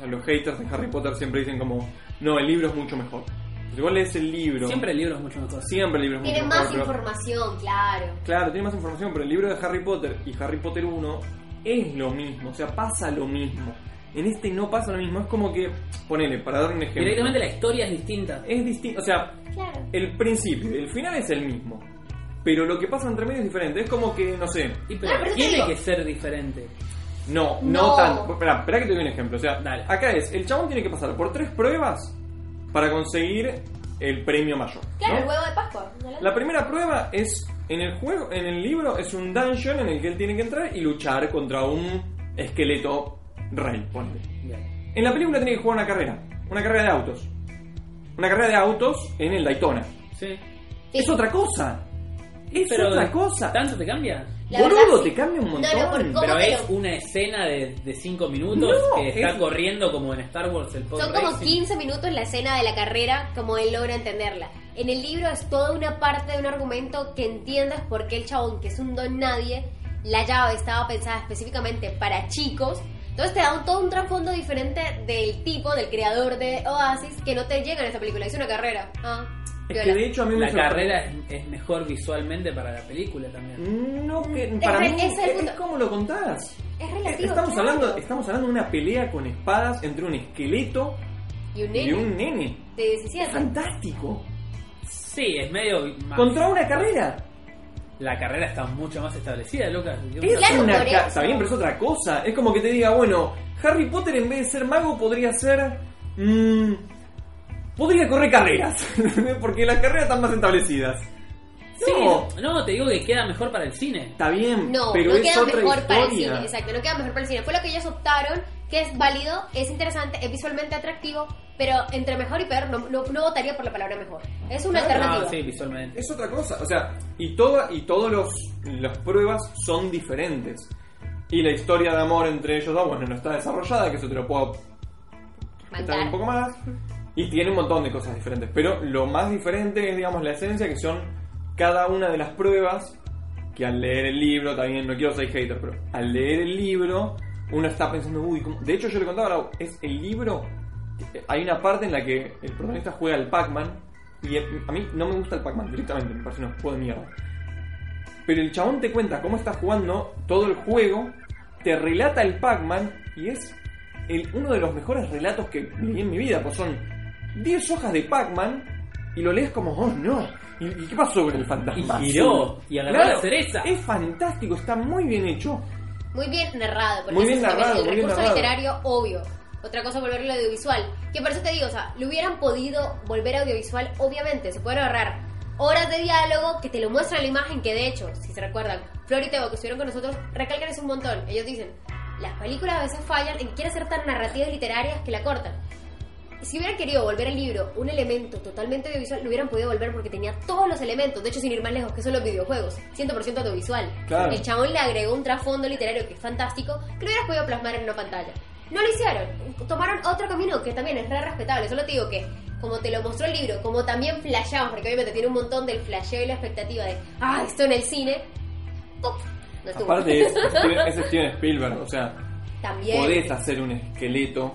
los haters de Harry Potter siempre dicen como. No, el libro es mucho mejor. Pues igual lees el libro. Siempre el libro es mucho mejor. Siempre el libro es Tiene mucho más mejor. pero- información, claro. Claro, tiene más información, pero el libro de Harry Potter y Harry Potter 1 es lo mismo. O sea, pasa lo mismo. En este no pasa lo mismo. Es como que. Ponele, para dar un ejemplo. Directamente la historia es distinta. Es distinto. O sea, Claro. el principio y el final es el mismo. Pero lo que pasa entre medio es diferente. Es como que, no sé. Y pero Ah, pero tiene digo- que ser diferente. No, no, No. tanto. Espera, espera que te doy un ejemplo. O sea, Dale. acá es, el chabón tiene que pasar por tres pruebas para conseguir el premio mayor. Claro, ¿no? el huevo de Pascua. ¿no? La primera prueba es, en el juego, en el libro, es un dungeon en el que él tiene que entrar y luchar contra un esqueleto rey, ponle. En la película tiene que jugar una carrera, una carrera de autos. Una carrera de autos en el Daytona. Sí. Sí. Es otra cosa. Es Pero otra cosa. ¿Tanto te cambia? La Boludo, verdad, sí. te cambia un montón. no, Pero es lo- una escena de, de cinco minutos No, que está es- corriendo como en Star Wars el pod Son como racing. 15 minutos la escena de la carrera, como él logra entenderla. En el libro es toda una parte de un argumento que entiendas por qué el chabón, que es un don nadie, la llave estaba pensada específicamente para chicos. Entonces te da un, todo un trasfondo diferente del tipo, del creador de Oasis, que no te llega en esta película. Hizo una carrera. Ah, Es que de hecho a mí me La carrera es, es mejor visualmente para la película también. No, que para mí es es, como lo contás. Es relativo. Estamos claro. hablando, estamos hablando de una pelea con espadas entre un esqueleto Y un y nene un nene. de 17. Fantástico. Sí, es medio más- Contra una carrera. La carrera está mucho más establecida, Lucas. Es Claro, una ca-. Está bien, pero es otra cosa. Es como que te diga, bueno, Harry Potter en vez de ser mago podría ser. mm, podría correr carreras. Porque las carreras están más establecidas. Sí, No, no, te digo que queda mejor para el cine. está bien, No, pero no es queda otra mejor para el historia. cine, exacto, no queda mejor para el cine. Fue lo que ellos optaron, que es válido, es interesante, es visualmente atractivo, pero entre mejor y peor no, no, no votaría por la palabra mejor. Es una Claro, alternativa. Ah, sí, visualmente. Es otra cosa, o sea, y toda y todos los las pruebas son diferentes. Y la historia de amor entre ellos dos, bueno, no está desarrollada, que eso te lo puedo Bancar. un poco más. Y tiene un montón de cosas diferentes. Pero lo más diferente es, digamos, la esencia, que son cada una de las pruebas, que al leer el libro, también no quiero ser hater, pero al leer el libro, uno está pensando, uy, ¿cómo? de hecho yo le contaba, es el libro, hay una parte en la que el protagonista juega al Pac-Man, y a mí no me gusta el Pac-Man directamente, me parece un juego de mierda. Pero el chabón te cuenta cómo está jugando todo el juego, te relata el Pac-Man y es uno de los mejores relatos que leí en mi vida, pues son 10 hojas de Pac-Man y lo lees como, oh no, ¿y, y qué pasó con el fantasma? Y giró, azul?". y agarró la cereza. Es fantástico, está muy bien hecho. Muy bien narrado. porque Muy bien es también narrado, El muy bien recurso narrado. literario, obvio. Otra cosa, volverlo audiovisual. Que por eso te digo, o sea, lo hubieran podido volver audiovisual, obviamente. Se pueden ahorrar horas de diálogo que te lo muestran en la imagen, que de hecho, si se recuerdan, Flor y Teo, que estuvieron con nosotros, recalcan eso un montón. Ellos dicen, las películas a veces fallan en que quieren ser tan narrativas y literarias que la cortan. Si hubieran querido volver al libro un elemento totalmente audiovisual, lo hubieran podido volver porque tenía todos los elementos. De hecho, sin ir más lejos, que son los videojuegos. 100% audiovisual. Claro. El chabón le agregó un trasfondo literario que es fantástico, que lo hubieras podido plasmar en una pantalla. No lo hicieron. Tomaron otro camino que también es re respetable. Solo te digo que, como te lo mostró el libro, como también flasheamos, porque obviamente tiene un montón del flasheo y la expectativa de, ah, esto en el cine. ¡Pup! No. Aparte es Steven Spielberg, o sea, también. podés hacer un esqueleto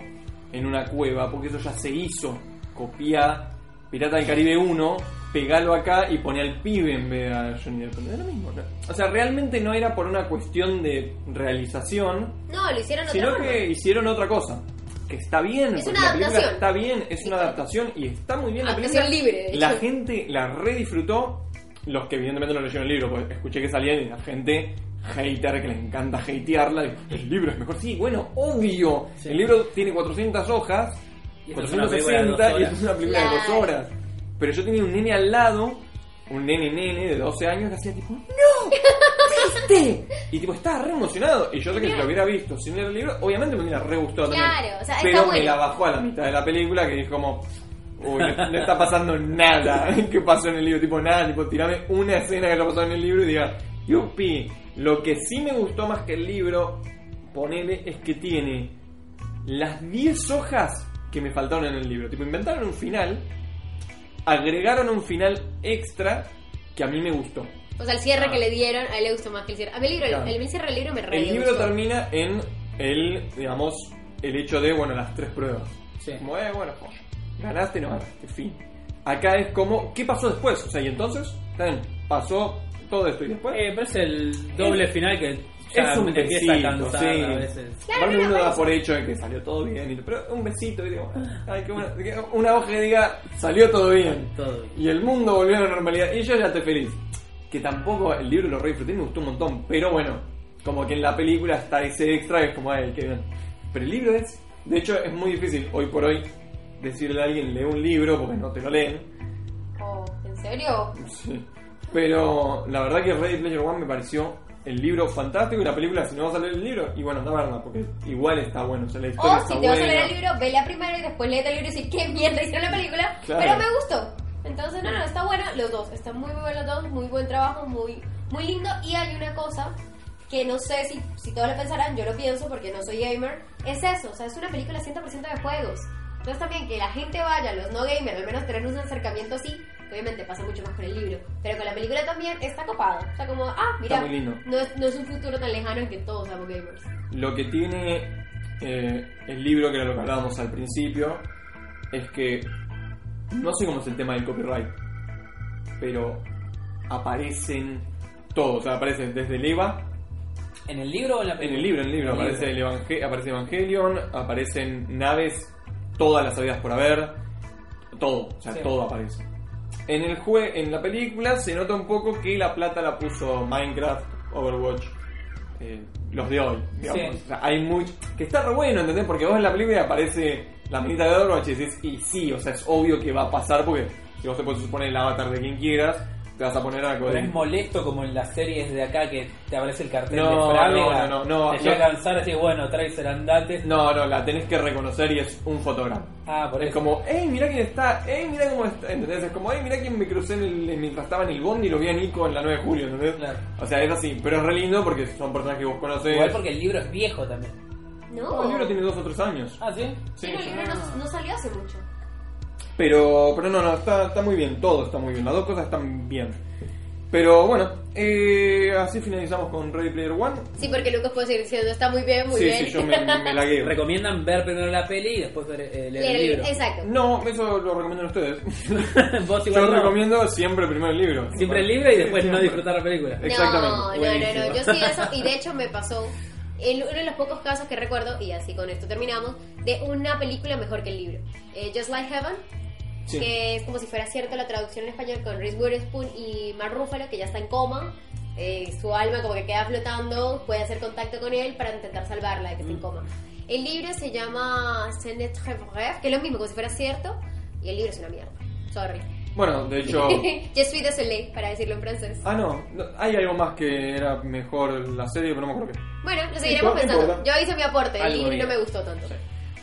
en una cueva, porque eso ya se hizo. Copia Pirata del Caribe 1, pegalo acá y pone al pibe en vez de a Johnny Depp. Es lo mismo. ¿no? O sea, realmente no era por una cuestión de realización, No, lo hicieron otra sino forma. que hicieron otra cosa. Que está bien, Es una la película adaptación. está bien, es una adaptación y está muy bien la Adaptación película. libre, La gente la redisfrutó, los que evidentemente no leyeron el libro, porque escuché que salían y la gente hater que le encanta hatearla. El libro es mejor, sí, bueno, obvio. Sí. El libro tiene 400 hojas, Y esto es una película de dos 460 y es una película de dos horas. Pero yo tenía un nene al lado, un nene nene de 12 años que hacía tipo, ¡No! ¿Viste? Y tipo, estaba re emocionado. Y yo sé que si lo hubiera visto sin leer el libro, obviamente me hubiera re gustado también. Claro, o sea, Pero me la bajó a la mitad de la película que dijo como, uy, no, no está pasando nada. ¿Qué pasó en el libro? Tipo, nada, tipo, tirame una escena que haya pasado en el libro y diga, yupi. Lo que sí me gustó más que el libro, ponele, es que tiene las 10 hojas que me faltaron en el libro. Tipo, inventaron un final, agregaron un final extra que a mí me gustó. O sea, el cierre Ah. que le dieron, a él le gustó más que el cierre. A mí el libro, Claro. el, el cierre del libro me re El libro gustó. termina en el, digamos, el hecho de, bueno, las tres pruebas. Sí. Como, eh, bueno, joya. Ganaste, no ganaste, fin. Acá es como, ¿qué pasó después? O sea, y entonces, está bien, pasó todo esto y después. Eh, pero es el doble Es- final que ya es un a besito, cansar sí. a veces. Claro, uno da por hecho de que salió todo bien, pero un besito, y digo, ay, qué una hoja que diga, salió todo bien. Todo bien. Y el mundo volvió a la normalidad, y yo ya estoy feliz. Que tampoco el libro lo re disfruté, me gustó un montón, pero bueno, como que en la película está ese extra, es como, ay, qué bien. Pero el libro es, de hecho, es muy difícil hoy por hoy decirle a alguien, lee un libro, porque no te lo leen. Oh, ¿En serio? Sí. Pero la verdad que Ready Player One me pareció el libro fantástico y la película, si no vas a leer el libro, y bueno, anda a verla, porque igual está bueno, o sea, la historia O está si te vas a buena. leer el libro, vela primero y después léete el libro y decir qué mierda hicieron la película. Claro. Pero me gustó. Entonces, no, no, está bueno. Los dos, están muy, muy buenos los dos, muy buen trabajo, muy, muy lindo. Y hay una cosa que no sé si, si todos lo pensarán, yo lo pienso porque no soy gamer. Es eso, o sea, es una película 100% de juegos. Entonces también que la gente vaya, los no gamers, al menos tener un acercamiento así, obviamente pasa mucho más con el libro, pero con la película también está copado. O sea, como, ah, mira, Está muy lindo. No, es, no es un futuro tan lejano en que todos seamos gamers. Lo que tiene eh, el libro, que era lo que hablábamos al principio, es que no sé cómo es el tema del copyright, pero aparecen todos, o sea, aparecen desde el EVA, ¿En el libro o en la en película? el libro, en el libro, En el aparece, libro. el Evangel- aparece Evangelion, aparecen naves, todas las habidas por haber, todo, o sea, Sí. todo aparece. En el jue en la película se nota un poco que la plata la puso Minecraft, Overwatch, eh, los de hoy, digamos. Sí. O sea, hay mucho. Que está re bueno, ¿entendés? Porque vos en la película aparece la minita de Overwatch y decís, y sí, o sea, es obvio que va a pasar porque si vos te puedes suponer el avatar de quien quieras, te vas a poner algo Pero es molesto como en las series de acá que te aparece el cartel No, de Frávega. no, no, no, no. Te llega a cansar así, bueno, Tracer andate. No, no, la tenés que reconocer y es un fotograma. Ah, por Es eso. como, hey, mira quién está, hey, mira cómo está, ¿entendés? Es como, hey, mira quién me crucé en el, mientras estaba en el bondi y lo vi a Nico en la 9 de julio, ¿entendés? Claro. O sea, es así, pero es re lindo porque son personas que vos conocés. Igual porque el libro es viejo también. No, No, el libro tiene dos o tres años. Ah, ¿sí? Sí, no, el libro no, no salió hace mucho. Pero, pero no, no, está, está muy bien, todo está muy bien, las dos cosas están bien. Pero bueno, eh, así finalizamos con Ready Player One. Sí, porque Lucas puede seguir diciendo, está muy bien, muy sí, bien. sí, yo me, me lagué. Recomiendan ver primero la peli y después ver, eh, leer Leer el el- libro. Exacto. No, eso lo recomiendan ustedes. Vos igual Yo no. recomiendo siempre primero el libro. Siempre el libro y después no Siempre. disfrutar la película. Exactamente. No, no, no, no, yo sí eso, y de hecho me pasó, en uno de los pocos casos que recuerdo, y así con esto terminamos, de una película mejor que el libro. Eh, Just Like Heaven, Sí. que es como si fuera cierto la traducción en español con Reese Witherspoon y Mark Ruffalo, que ya está en coma. eh, su alma como que queda flotando, puede hacer contacto con él para intentar salvarla de que Mm. se en coma. El libro se llama que es lo mismo como si fuera cierto, y el libro es una mierda. Sorry. Bueno, de hecho. Je suis désolé, para decirlo en francés. Ah, no, hay algo más que era mejor la serie, pero no me acuerdo qué. Bueno, lo seguiremos pensando. Yo hice mi aporte, el libro no me gustó tanto.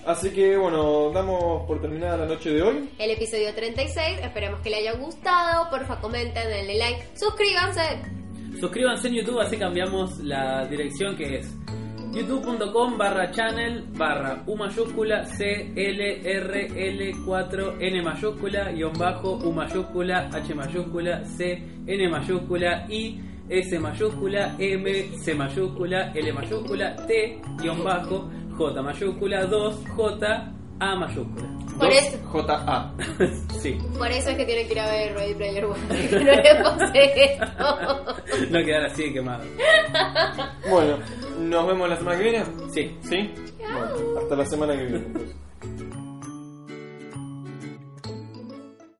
Así que bueno, damos por terminada la noche de hoy. El episodio 36, esperemos que le haya gustado. Porfa, comenten, denle like, suscríbanse. Suscríbanse en YouTube, así cambiamos la dirección que es youtube.com barra channel barra U mayúscula C L R L 4 N mayúscula guion bajo U mayúscula H mayúscula C N mayúscula I S mayúscula M C mayúscula L mayúscula T guion bajo J mayúscula 2 J A mayúscula. Por eso. JA. sí, Por eso es que tienen que ir a ver Ready Player One. que no le pase esto. no quedar así de quemado. Bueno, nos vemos la semana que viene. Sí. ¿Sí? Bueno, hasta la semana que viene. entonces.